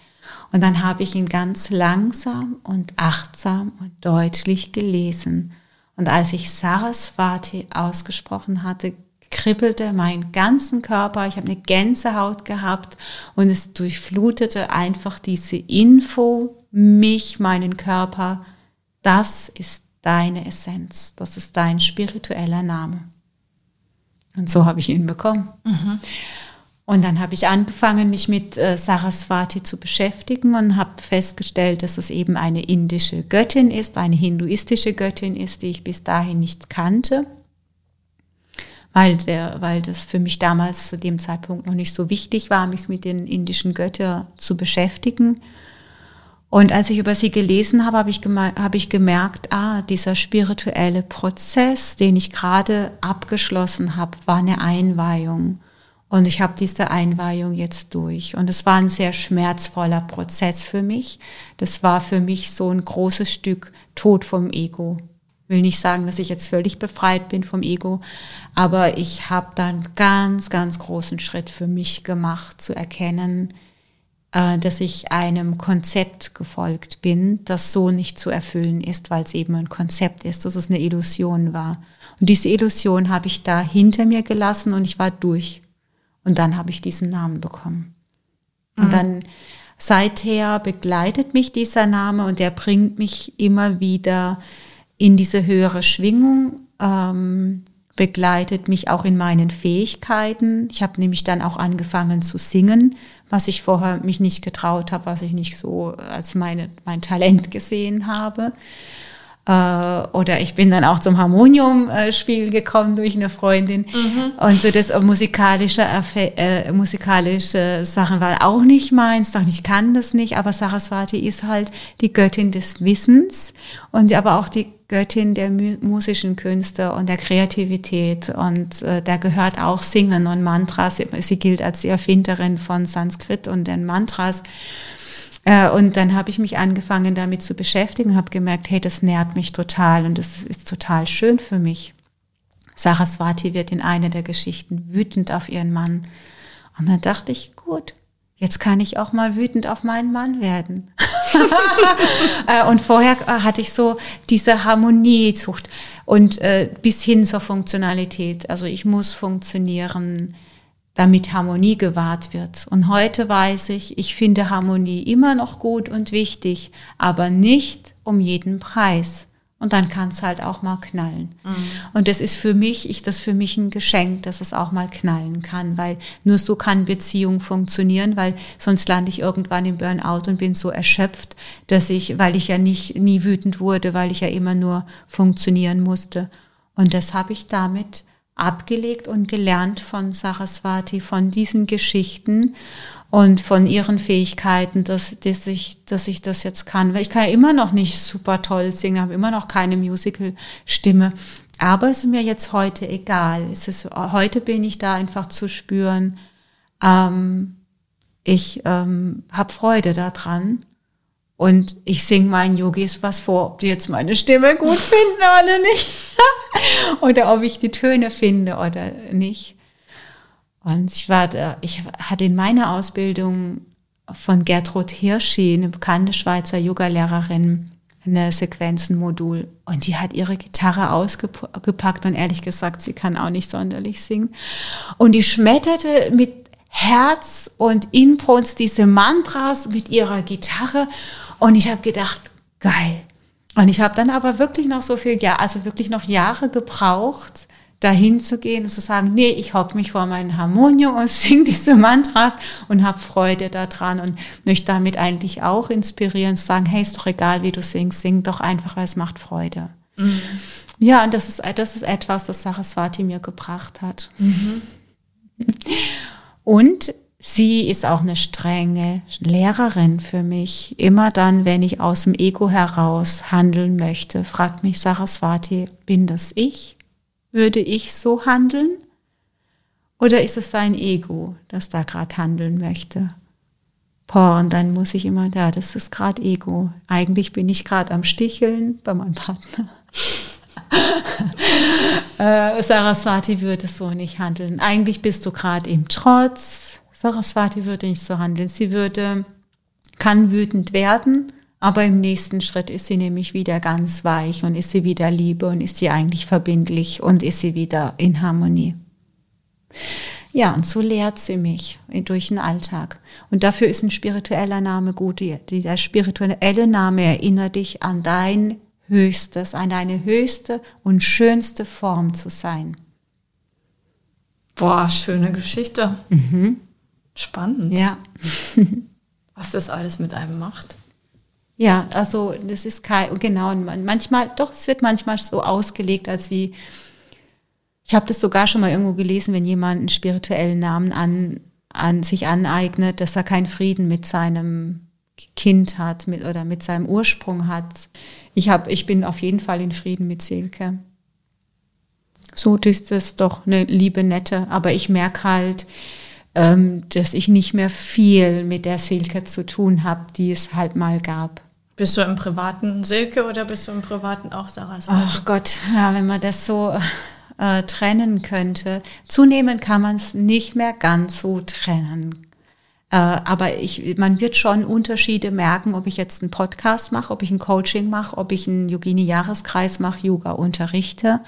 Speaker 2: Und dann habe ich ihn ganz langsam und achtsam und deutlich gelesen. Und als ich Saraswati ausgesprochen hatte, kribbelte mein ganzen Körper. Ich habe eine Gänsehaut gehabt und es durchflutete einfach diese Info, mich, meinen Körper. Das ist deine Essenz. Das ist dein spiritueller Name. Und so habe ich ihn bekommen. Mhm. Und dann habe ich angefangen, mich mit äh, Saraswati zu beschäftigen und habe festgestellt, dass es eben eine indische Göttin ist, eine hinduistische Göttin ist, die ich bis dahin nicht kannte, weil, der, weil das für mich damals zu dem Zeitpunkt noch nicht so wichtig war, mich mit den indischen Göttern zu beschäftigen. Und als ich über sie gelesen habe, habe ich, hab ich gemerkt, ah, dieser spirituelle Prozess, den ich gerade abgeschlossen habe, war eine Einweihung. Und ich habe diese Einweihung jetzt durch. Und es war ein sehr schmerzvoller Prozess für mich. Das war für mich so ein großes Stück Tod vom Ego. Will nicht sagen, dass ich jetzt völlig befreit bin vom Ego, aber ich habe dann ganz, ganz großen Schritt für mich gemacht, zu erkennen, äh, dass ich einem Konzept gefolgt bin, das so nicht zu erfüllen ist, weil es eben ein Konzept ist, dass es eine Illusion war. Und diese Illusion habe ich da hinter mir gelassen und ich war durch. Und dann habe ich diesen Namen bekommen. Und mhm. dann seither begleitet mich dieser Name und er bringt mich immer wieder in diese höhere Schwingung, ähm, begleitet mich auch in meinen Fähigkeiten. Ich habe nämlich dann auch angefangen zu singen, was ich vorher mich nicht getraut habe, was ich nicht so als meine, mein Talent gesehen habe. Äh, oder ich bin dann auch zum Harmoniumspiel gekommen durch eine Freundin. Mhm. Und so das musikalische, äh, musikalische Sachen war auch nicht meins. Dachte, ich kann das nicht. Aber Saraswati ist halt die Göttin des Wissens und aber auch die Göttin der musischen Künste und der Kreativität. Und äh, da gehört auch Singen und Mantras. Sie gilt als die Erfinderin von Sanskrit und den Mantras. Äh, und dann habe ich mich angefangen damit zu beschäftigen, habe gemerkt, hey, das nährt mich total und das ist total schön für mich. Saraswati wird in einer der Geschichten wütend auf ihren Mann. Und dann dachte ich, gut, jetzt kann ich auch mal wütend auf meinen Mann werden. Äh, und vorher äh, hatte ich so diese Harmoniezucht und bis hin zur Funktionalität. Also ich muss funktionieren damit Harmonie gewahrt wird. Und heute weiß ich, ich finde Harmonie immer noch gut und wichtig, aber nicht um jeden Preis. Und dann kann es halt auch mal knallen. Mhm. Und das ist für mich, ich das für mich ein Geschenk, dass es auch mal knallen kann, weil nur so kann Beziehung funktionieren, weil sonst lande ich irgendwann im Burnout und bin so erschöpft, dass ich, weil ich ja nicht nie wütend wurde, weil ich ja immer nur funktionieren musste. Und das habe ich damit abgelegt und gelernt von Saraswati, von diesen Geschichten und von ihren Fähigkeiten, dass, dass, ich, dass ich das jetzt kann. Weil ich kann ja immer noch nicht super toll singen, habe immer noch keine Musical-Stimme. Aber es ist mir jetzt heute egal. Es ist, heute bin ich da einfach zu spüren, ähm, ich ähm, habe Freude daran Und ich singe meinen Yogis was vor, ob die jetzt meine Stimme gut finden oder nicht. oder ob ich die Töne finde oder nicht. Und ich war, da, ich hatte in meiner Ausbildung von Gertrud Hirschi, eine bekannte Schweizer Yogalehrerin, eine Sequenzenmodul. Und die hat ihre Gitarre ausgepackt und ehrlich gesagt, sie kann auch nicht sonderlich singen. Und die schmetterte mit Herz und Inbrunst diese Mantras mit ihrer Gitarre. Und ich habe gedacht, geil. Und ich habe dann aber wirklich noch so viel, ja, also wirklich noch Jahre gebraucht, dahin zu gehen und zu sagen, nee, ich hocke mich vor meinen Harmonium und singe diese Mantras und habe Freude daran und möchte damit eigentlich auch inspirieren, sagen, hey, ist doch egal, wie du singst, sing doch einfach, weil es macht Freude. Mhm. Ja, und das ist, das ist etwas, das Saraswati mir gebracht hat. Mhm. Und sie ist auch eine strenge Lehrerin für mich. Immer dann, wenn ich aus dem Ego heraus handeln möchte, fragt mich Saraswati, bin das ich? Würde ich so handeln? Oder ist es dein Ego, das da gerade handeln möchte? Boah, und dann muss ich immer, ja, das ist gerade Ego. Eigentlich bin ich gerade am Sticheln bei meinem Partner. äh, Saraswati würde so nicht handeln. Eigentlich bist du gerade im Trotz. Saraswati würde nicht so handeln. Sie würde, kann wütend werden, aber im nächsten Schritt ist sie nämlich wieder ganz weich und ist sie wieder Liebe und ist sie eigentlich verbindlich und ist sie wieder in Harmonie. Ja, und so lehrt sie mich durch den Alltag. Und dafür ist ein spiritueller Name gut. Der spirituelle Name erinnert dich an dein Höchstes, an deine höchste und schönste Form zu sein.
Speaker 1: Boah, schöne Geschichte. Mhm. Spannend.
Speaker 2: Ja.
Speaker 1: Was das alles mit einem macht.
Speaker 2: Ja, also das ist kein, genau, manchmal, doch, es wird manchmal so ausgelegt, als wie, ich habe das sogar schon mal irgendwo gelesen, wenn jemand einen spirituellen Namen an, an sich aneignet, dass er keinen Frieden mit seinem Kind hat mit, oder mit seinem Ursprung hat. Ich, hab, ich bin auf jeden Fall in Frieden mit Silke. So ist es doch eine liebe, nette, aber ich merke halt, dass ich nicht mehr viel mit der Silke zu tun habe, die es halt mal gab.
Speaker 1: Bist du im privaten Silke oder bist du im privaten auch Saraswati?
Speaker 2: Ach Gott, ja, wenn man das so äh, trennen könnte. Zunehmend kann man es nicht mehr ganz so trennen. Äh, aber ich, man wird schon Unterschiede merken, ob ich jetzt einen Podcast mache, ob ich ein Coaching mache, ob ich einen Yogini-Jahreskreis mache, Yoga unterrichte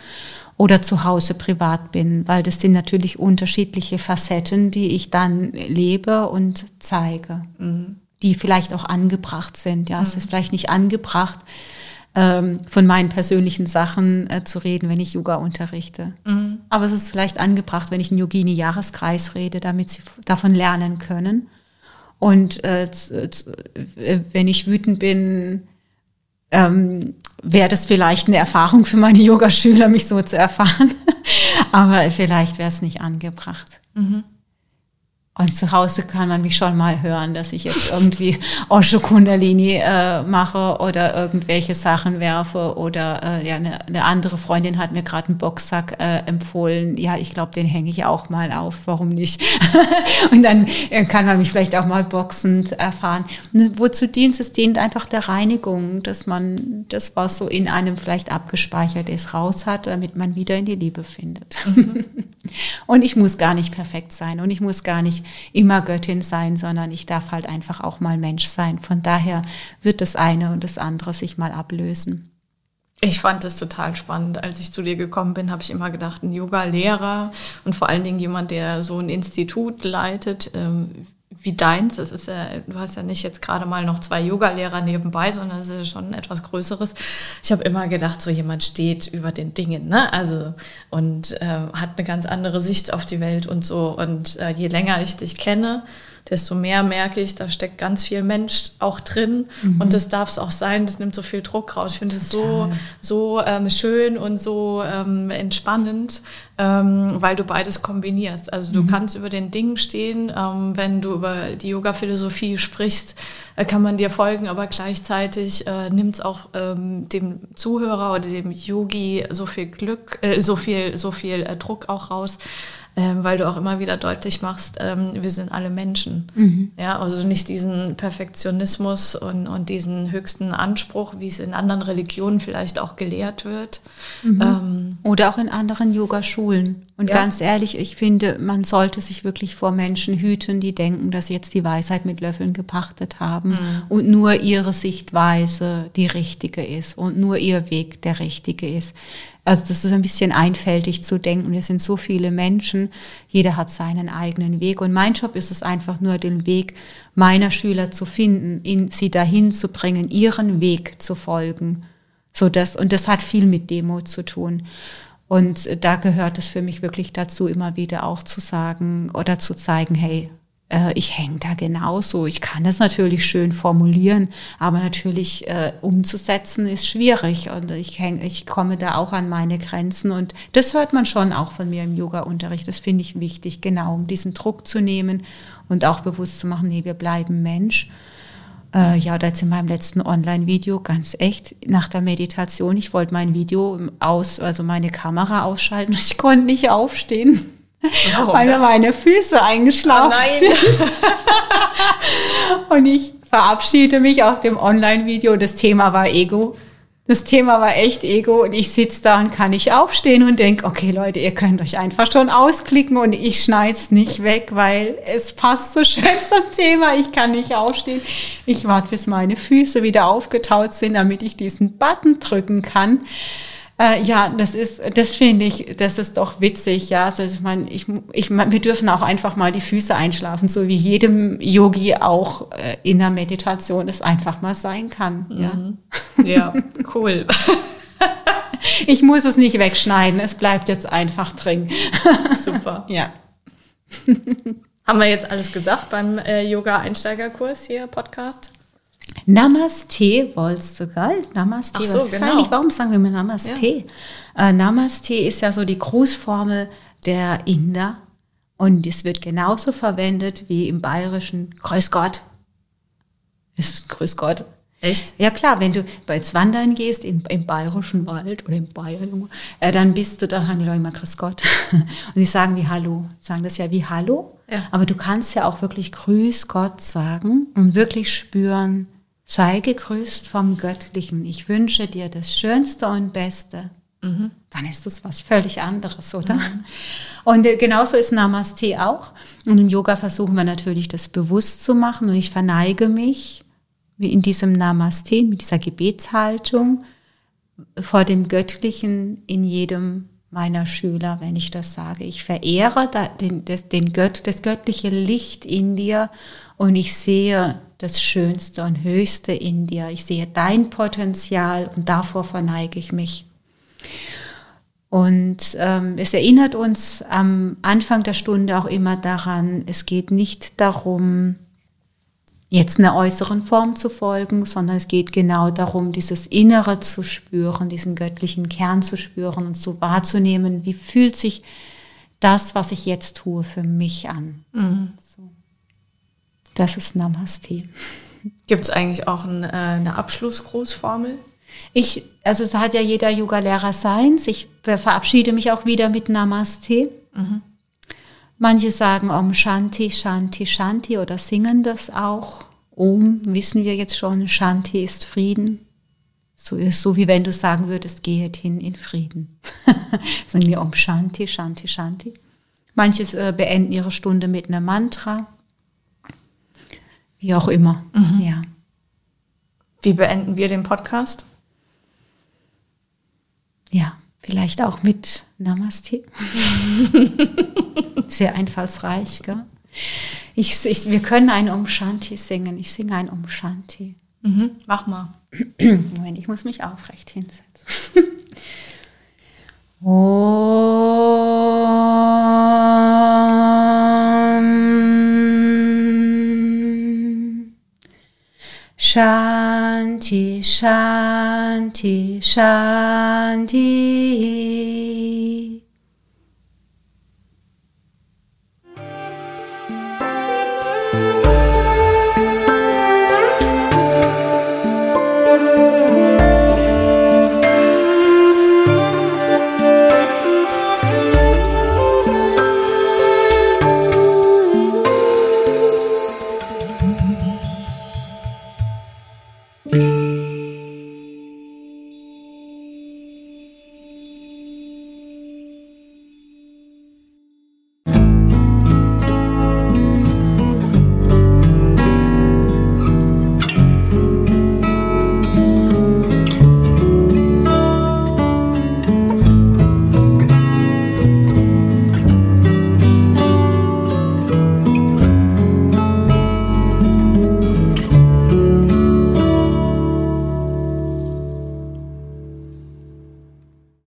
Speaker 2: oder zu Hause privat bin, weil das sind natürlich unterschiedliche Facetten, die ich dann lebe und zeige. Mhm die vielleicht auch angebracht sind. Ja, mhm. es ist vielleicht nicht angebracht, ähm, von meinen persönlichen Sachen äh, zu reden, wenn ich Yoga unterrichte. Mhm. Aber es ist vielleicht angebracht, wenn ich einen Yogini-Jahreskreis rede, damit sie davon lernen können. Und äh, wenn ich wütend bin, ähm, wäre das vielleicht eine Erfahrung für meine Yogaschüler, mich so zu erfahren. Aber vielleicht wäre es nicht angebracht. Mhm. Und zu Hause kann man mich schon mal hören, dass ich jetzt irgendwie Osho Kundalini äh, mache oder irgendwelche Sachen werfe. Oder äh, ja, eine, eine andere Freundin hat mir gerade einen Boxsack äh, empfohlen. Ja, ich glaube, den hänge ich auch mal auf. Warum nicht? und dann äh, kann man mich vielleicht auch mal boxend erfahren. Ne, wozu dient es? dient einfach der Reinigung, dass man das, was so in einem vielleicht abgespeichert ist, raus hat, damit man wieder in die Liebe findet. Mhm. und ich muss gar nicht perfekt sein und ich muss gar nicht immer Göttin sein, sondern ich darf halt einfach auch mal Mensch sein. Von daher wird das eine und das andere sich mal ablösen.
Speaker 1: Ich fand das total spannend. Als ich zu dir gekommen bin, habe ich immer gedacht, ein Yoga-Lehrer und vor allen Dingen jemand, der so ein Institut leitet, ähm, wie deins. Das ist ja, du hast ja nicht jetzt gerade mal noch zwei Yoga-Lehrer nebenbei, sondern es ist ja schon etwas Größeres. Ich habe immer gedacht, so jemand steht über den Dingen, ne? Also und äh, hat eine ganz andere Sicht auf die Welt und so. Und äh, je länger ich dich kenne, desto mehr merke ich, da steckt ganz viel Mensch auch drin mhm. und das darf es auch sein, das nimmt so viel Druck raus. Ich finde es so, so ähm, schön und so ähm, entspannend, ähm, weil du beides kombinierst. Also du mhm. kannst über den Dingen stehen, ähm, wenn du über die Yoga-Philosophie sprichst, äh, kann man dir folgen, aber gleichzeitig äh, nimmt es auch ähm, dem Zuhörer oder dem Yogi so viel Glück, äh, so viel, so viel äh, Druck auch raus ähm, weil du auch immer wieder deutlich machst, ähm, wir sind alle Menschen. Mhm. Ja, also nicht diesen Perfektionismus und, und diesen höchsten Anspruch, wie es in anderen Religionen vielleicht auch gelehrt wird.
Speaker 2: Mhm. Ähm, Oder auch in anderen Yogaschulen. Und ja. ganz ehrlich, ich finde, man sollte sich wirklich vor Menschen hüten, die denken, dass sie jetzt die Weisheit mit Löffeln gepachtet haben mhm. und nur ihre Sichtweise die richtige ist und nur ihr Weg der richtige ist. Also das ist ein bisschen einfältig zu denken. Wir sind so viele Menschen, jeder hat seinen eigenen Weg. Und mein Job ist es einfach nur, den Weg meiner Schüler zu finden, in, sie dahin zu bringen, ihren Weg zu folgen. So das, und das hat viel mit Demo zu tun. Und da gehört es für mich wirklich dazu, immer wieder auch zu sagen oder zu zeigen, hey, äh, ich hänge da genauso. Ich kann das natürlich schön formulieren, aber natürlich äh, umzusetzen ist schwierig und ich häng, ich komme da auch an meine Grenzen und das hört man schon auch von mir im Yoga-Unterricht. Das finde ich wichtig, genau, um diesen Druck zu nehmen und auch bewusst zu machen, nee, wir bleiben Mensch. Äh, ja, da jetzt in meinem letzten Online-Video ganz echt nach der Meditation. Ich wollte mein Video aus, also meine Kamera ausschalten. Ich konnte nicht aufstehen. Warum weil mir meine Füße eingeschlafen oh sind. und ich verabschiede mich auf dem Online-Video. Das Thema war Ego. Das Thema war echt Ego und ich sitze da und kann nicht aufstehen und denke, okay Leute, ihr könnt euch einfach schon ausklicken und ich schneide es nicht weg, weil es passt so schön zum Thema. Ich kann nicht aufstehen. Ich warte, bis meine Füße wieder aufgetaut sind, damit ich diesen Button drücken kann. Äh, ja, das ist, das finde ich, das ist doch witzig, ja. Also ich meine, ich, ich, wir dürfen auch einfach mal die Füße einschlafen, so wie jedem Yogi auch äh, in der Meditation es einfach mal sein kann.
Speaker 1: Mhm. Ja, ja cool.
Speaker 2: ich muss es nicht wegschneiden, es bleibt jetzt einfach drin.
Speaker 1: Super.
Speaker 2: Ja.
Speaker 1: Haben wir jetzt alles gesagt beim äh, Yoga-Einsteigerkurs hier, Podcast?
Speaker 2: Namaste wolltest du, gell? Namaste.
Speaker 1: Ach so,
Speaker 2: was
Speaker 1: genau.
Speaker 2: eigentlich? Warum sagen wir Namaste? Ja. Äh, Namaste ist ja so die Grußformel der Inder und es wird genauso verwendet wie im bayerischen Grüß Gott. Es ist Grüß Gott.
Speaker 1: Echt?
Speaker 2: Ja klar, wenn du jetzt wandern gehst in, im bayerischen Wald oder im Bayern, äh, dann bist du, da sagen die Leute immer Grüß Gott. Und die sagen wie Hallo, sagen das ja wie Hallo. Ja. Aber du kannst ja auch wirklich Grüß Gott sagen und wirklich spüren, sei gegrüßt vom Göttlichen. Ich wünsche dir das Schönste und Beste. Mhm. Dann ist das was völlig anderes, oder? Mhm. Und äh, genauso ist Namaste auch. Und im Yoga versuchen wir natürlich, das bewusst zu machen. Und ich verneige mich in diesem Namaste, mit dieser Gebetshaltung vor dem Göttlichen in jedem meiner Schüler, wenn ich das sage. Ich verehre den, das, den Gött, das göttliche Licht in dir und ich sehe das Schönste und Höchste in dir. Ich sehe dein Potenzial und davor verneige ich mich. Und ähm, es erinnert uns am Anfang der Stunde auch immer daran, es geht nicht darum, jetzt einer äußeren Form zu folgen, sondern es geht genau darum, dieses Innere zu spüren, diesen göttlichen Kern zu spüren und so wahrzunehmen, wie fühlt sich das, was ich jetzt tue, für mich an. Mhm. Das ist Namaste.
Speaker 1: Gibt es eigentlich auch ein, äh, eine Abschlussgrußformel?
Speaker 2: Ich, also es hat ja jeder Yoga-Lehrer seins. Ich verabschiede mich auch wieder mit Namaste. Mhm. Manche sagen Om Shanti, Shanti, Shanti oder singen das auch. Om wissen wir jetzt schon, Shanti ist Frieden. So so wie wenn du sagen würdest, gehet hin in Frieden. sagen die Om Shanti, Shanti, Shanti. Manche äh, beenden ihre Stunde mit einem Mantra. Wie auch immer. Mhm. Ja.
Speaker 1: Wie beenden wir den Podcast?
Speaker 2: Ja, vielleicht auch mit Namaste. Sehr einfallsreich, gell? Ich, ich, wir können ein Om Shanti singen. Ich singe ein Om Shanti.
Speaker 1: Mhm, mach mal.
Speaker 2: Moment, ich muss mich aufrecht hinsetzen. Om Shanti, Shanti, Shanti.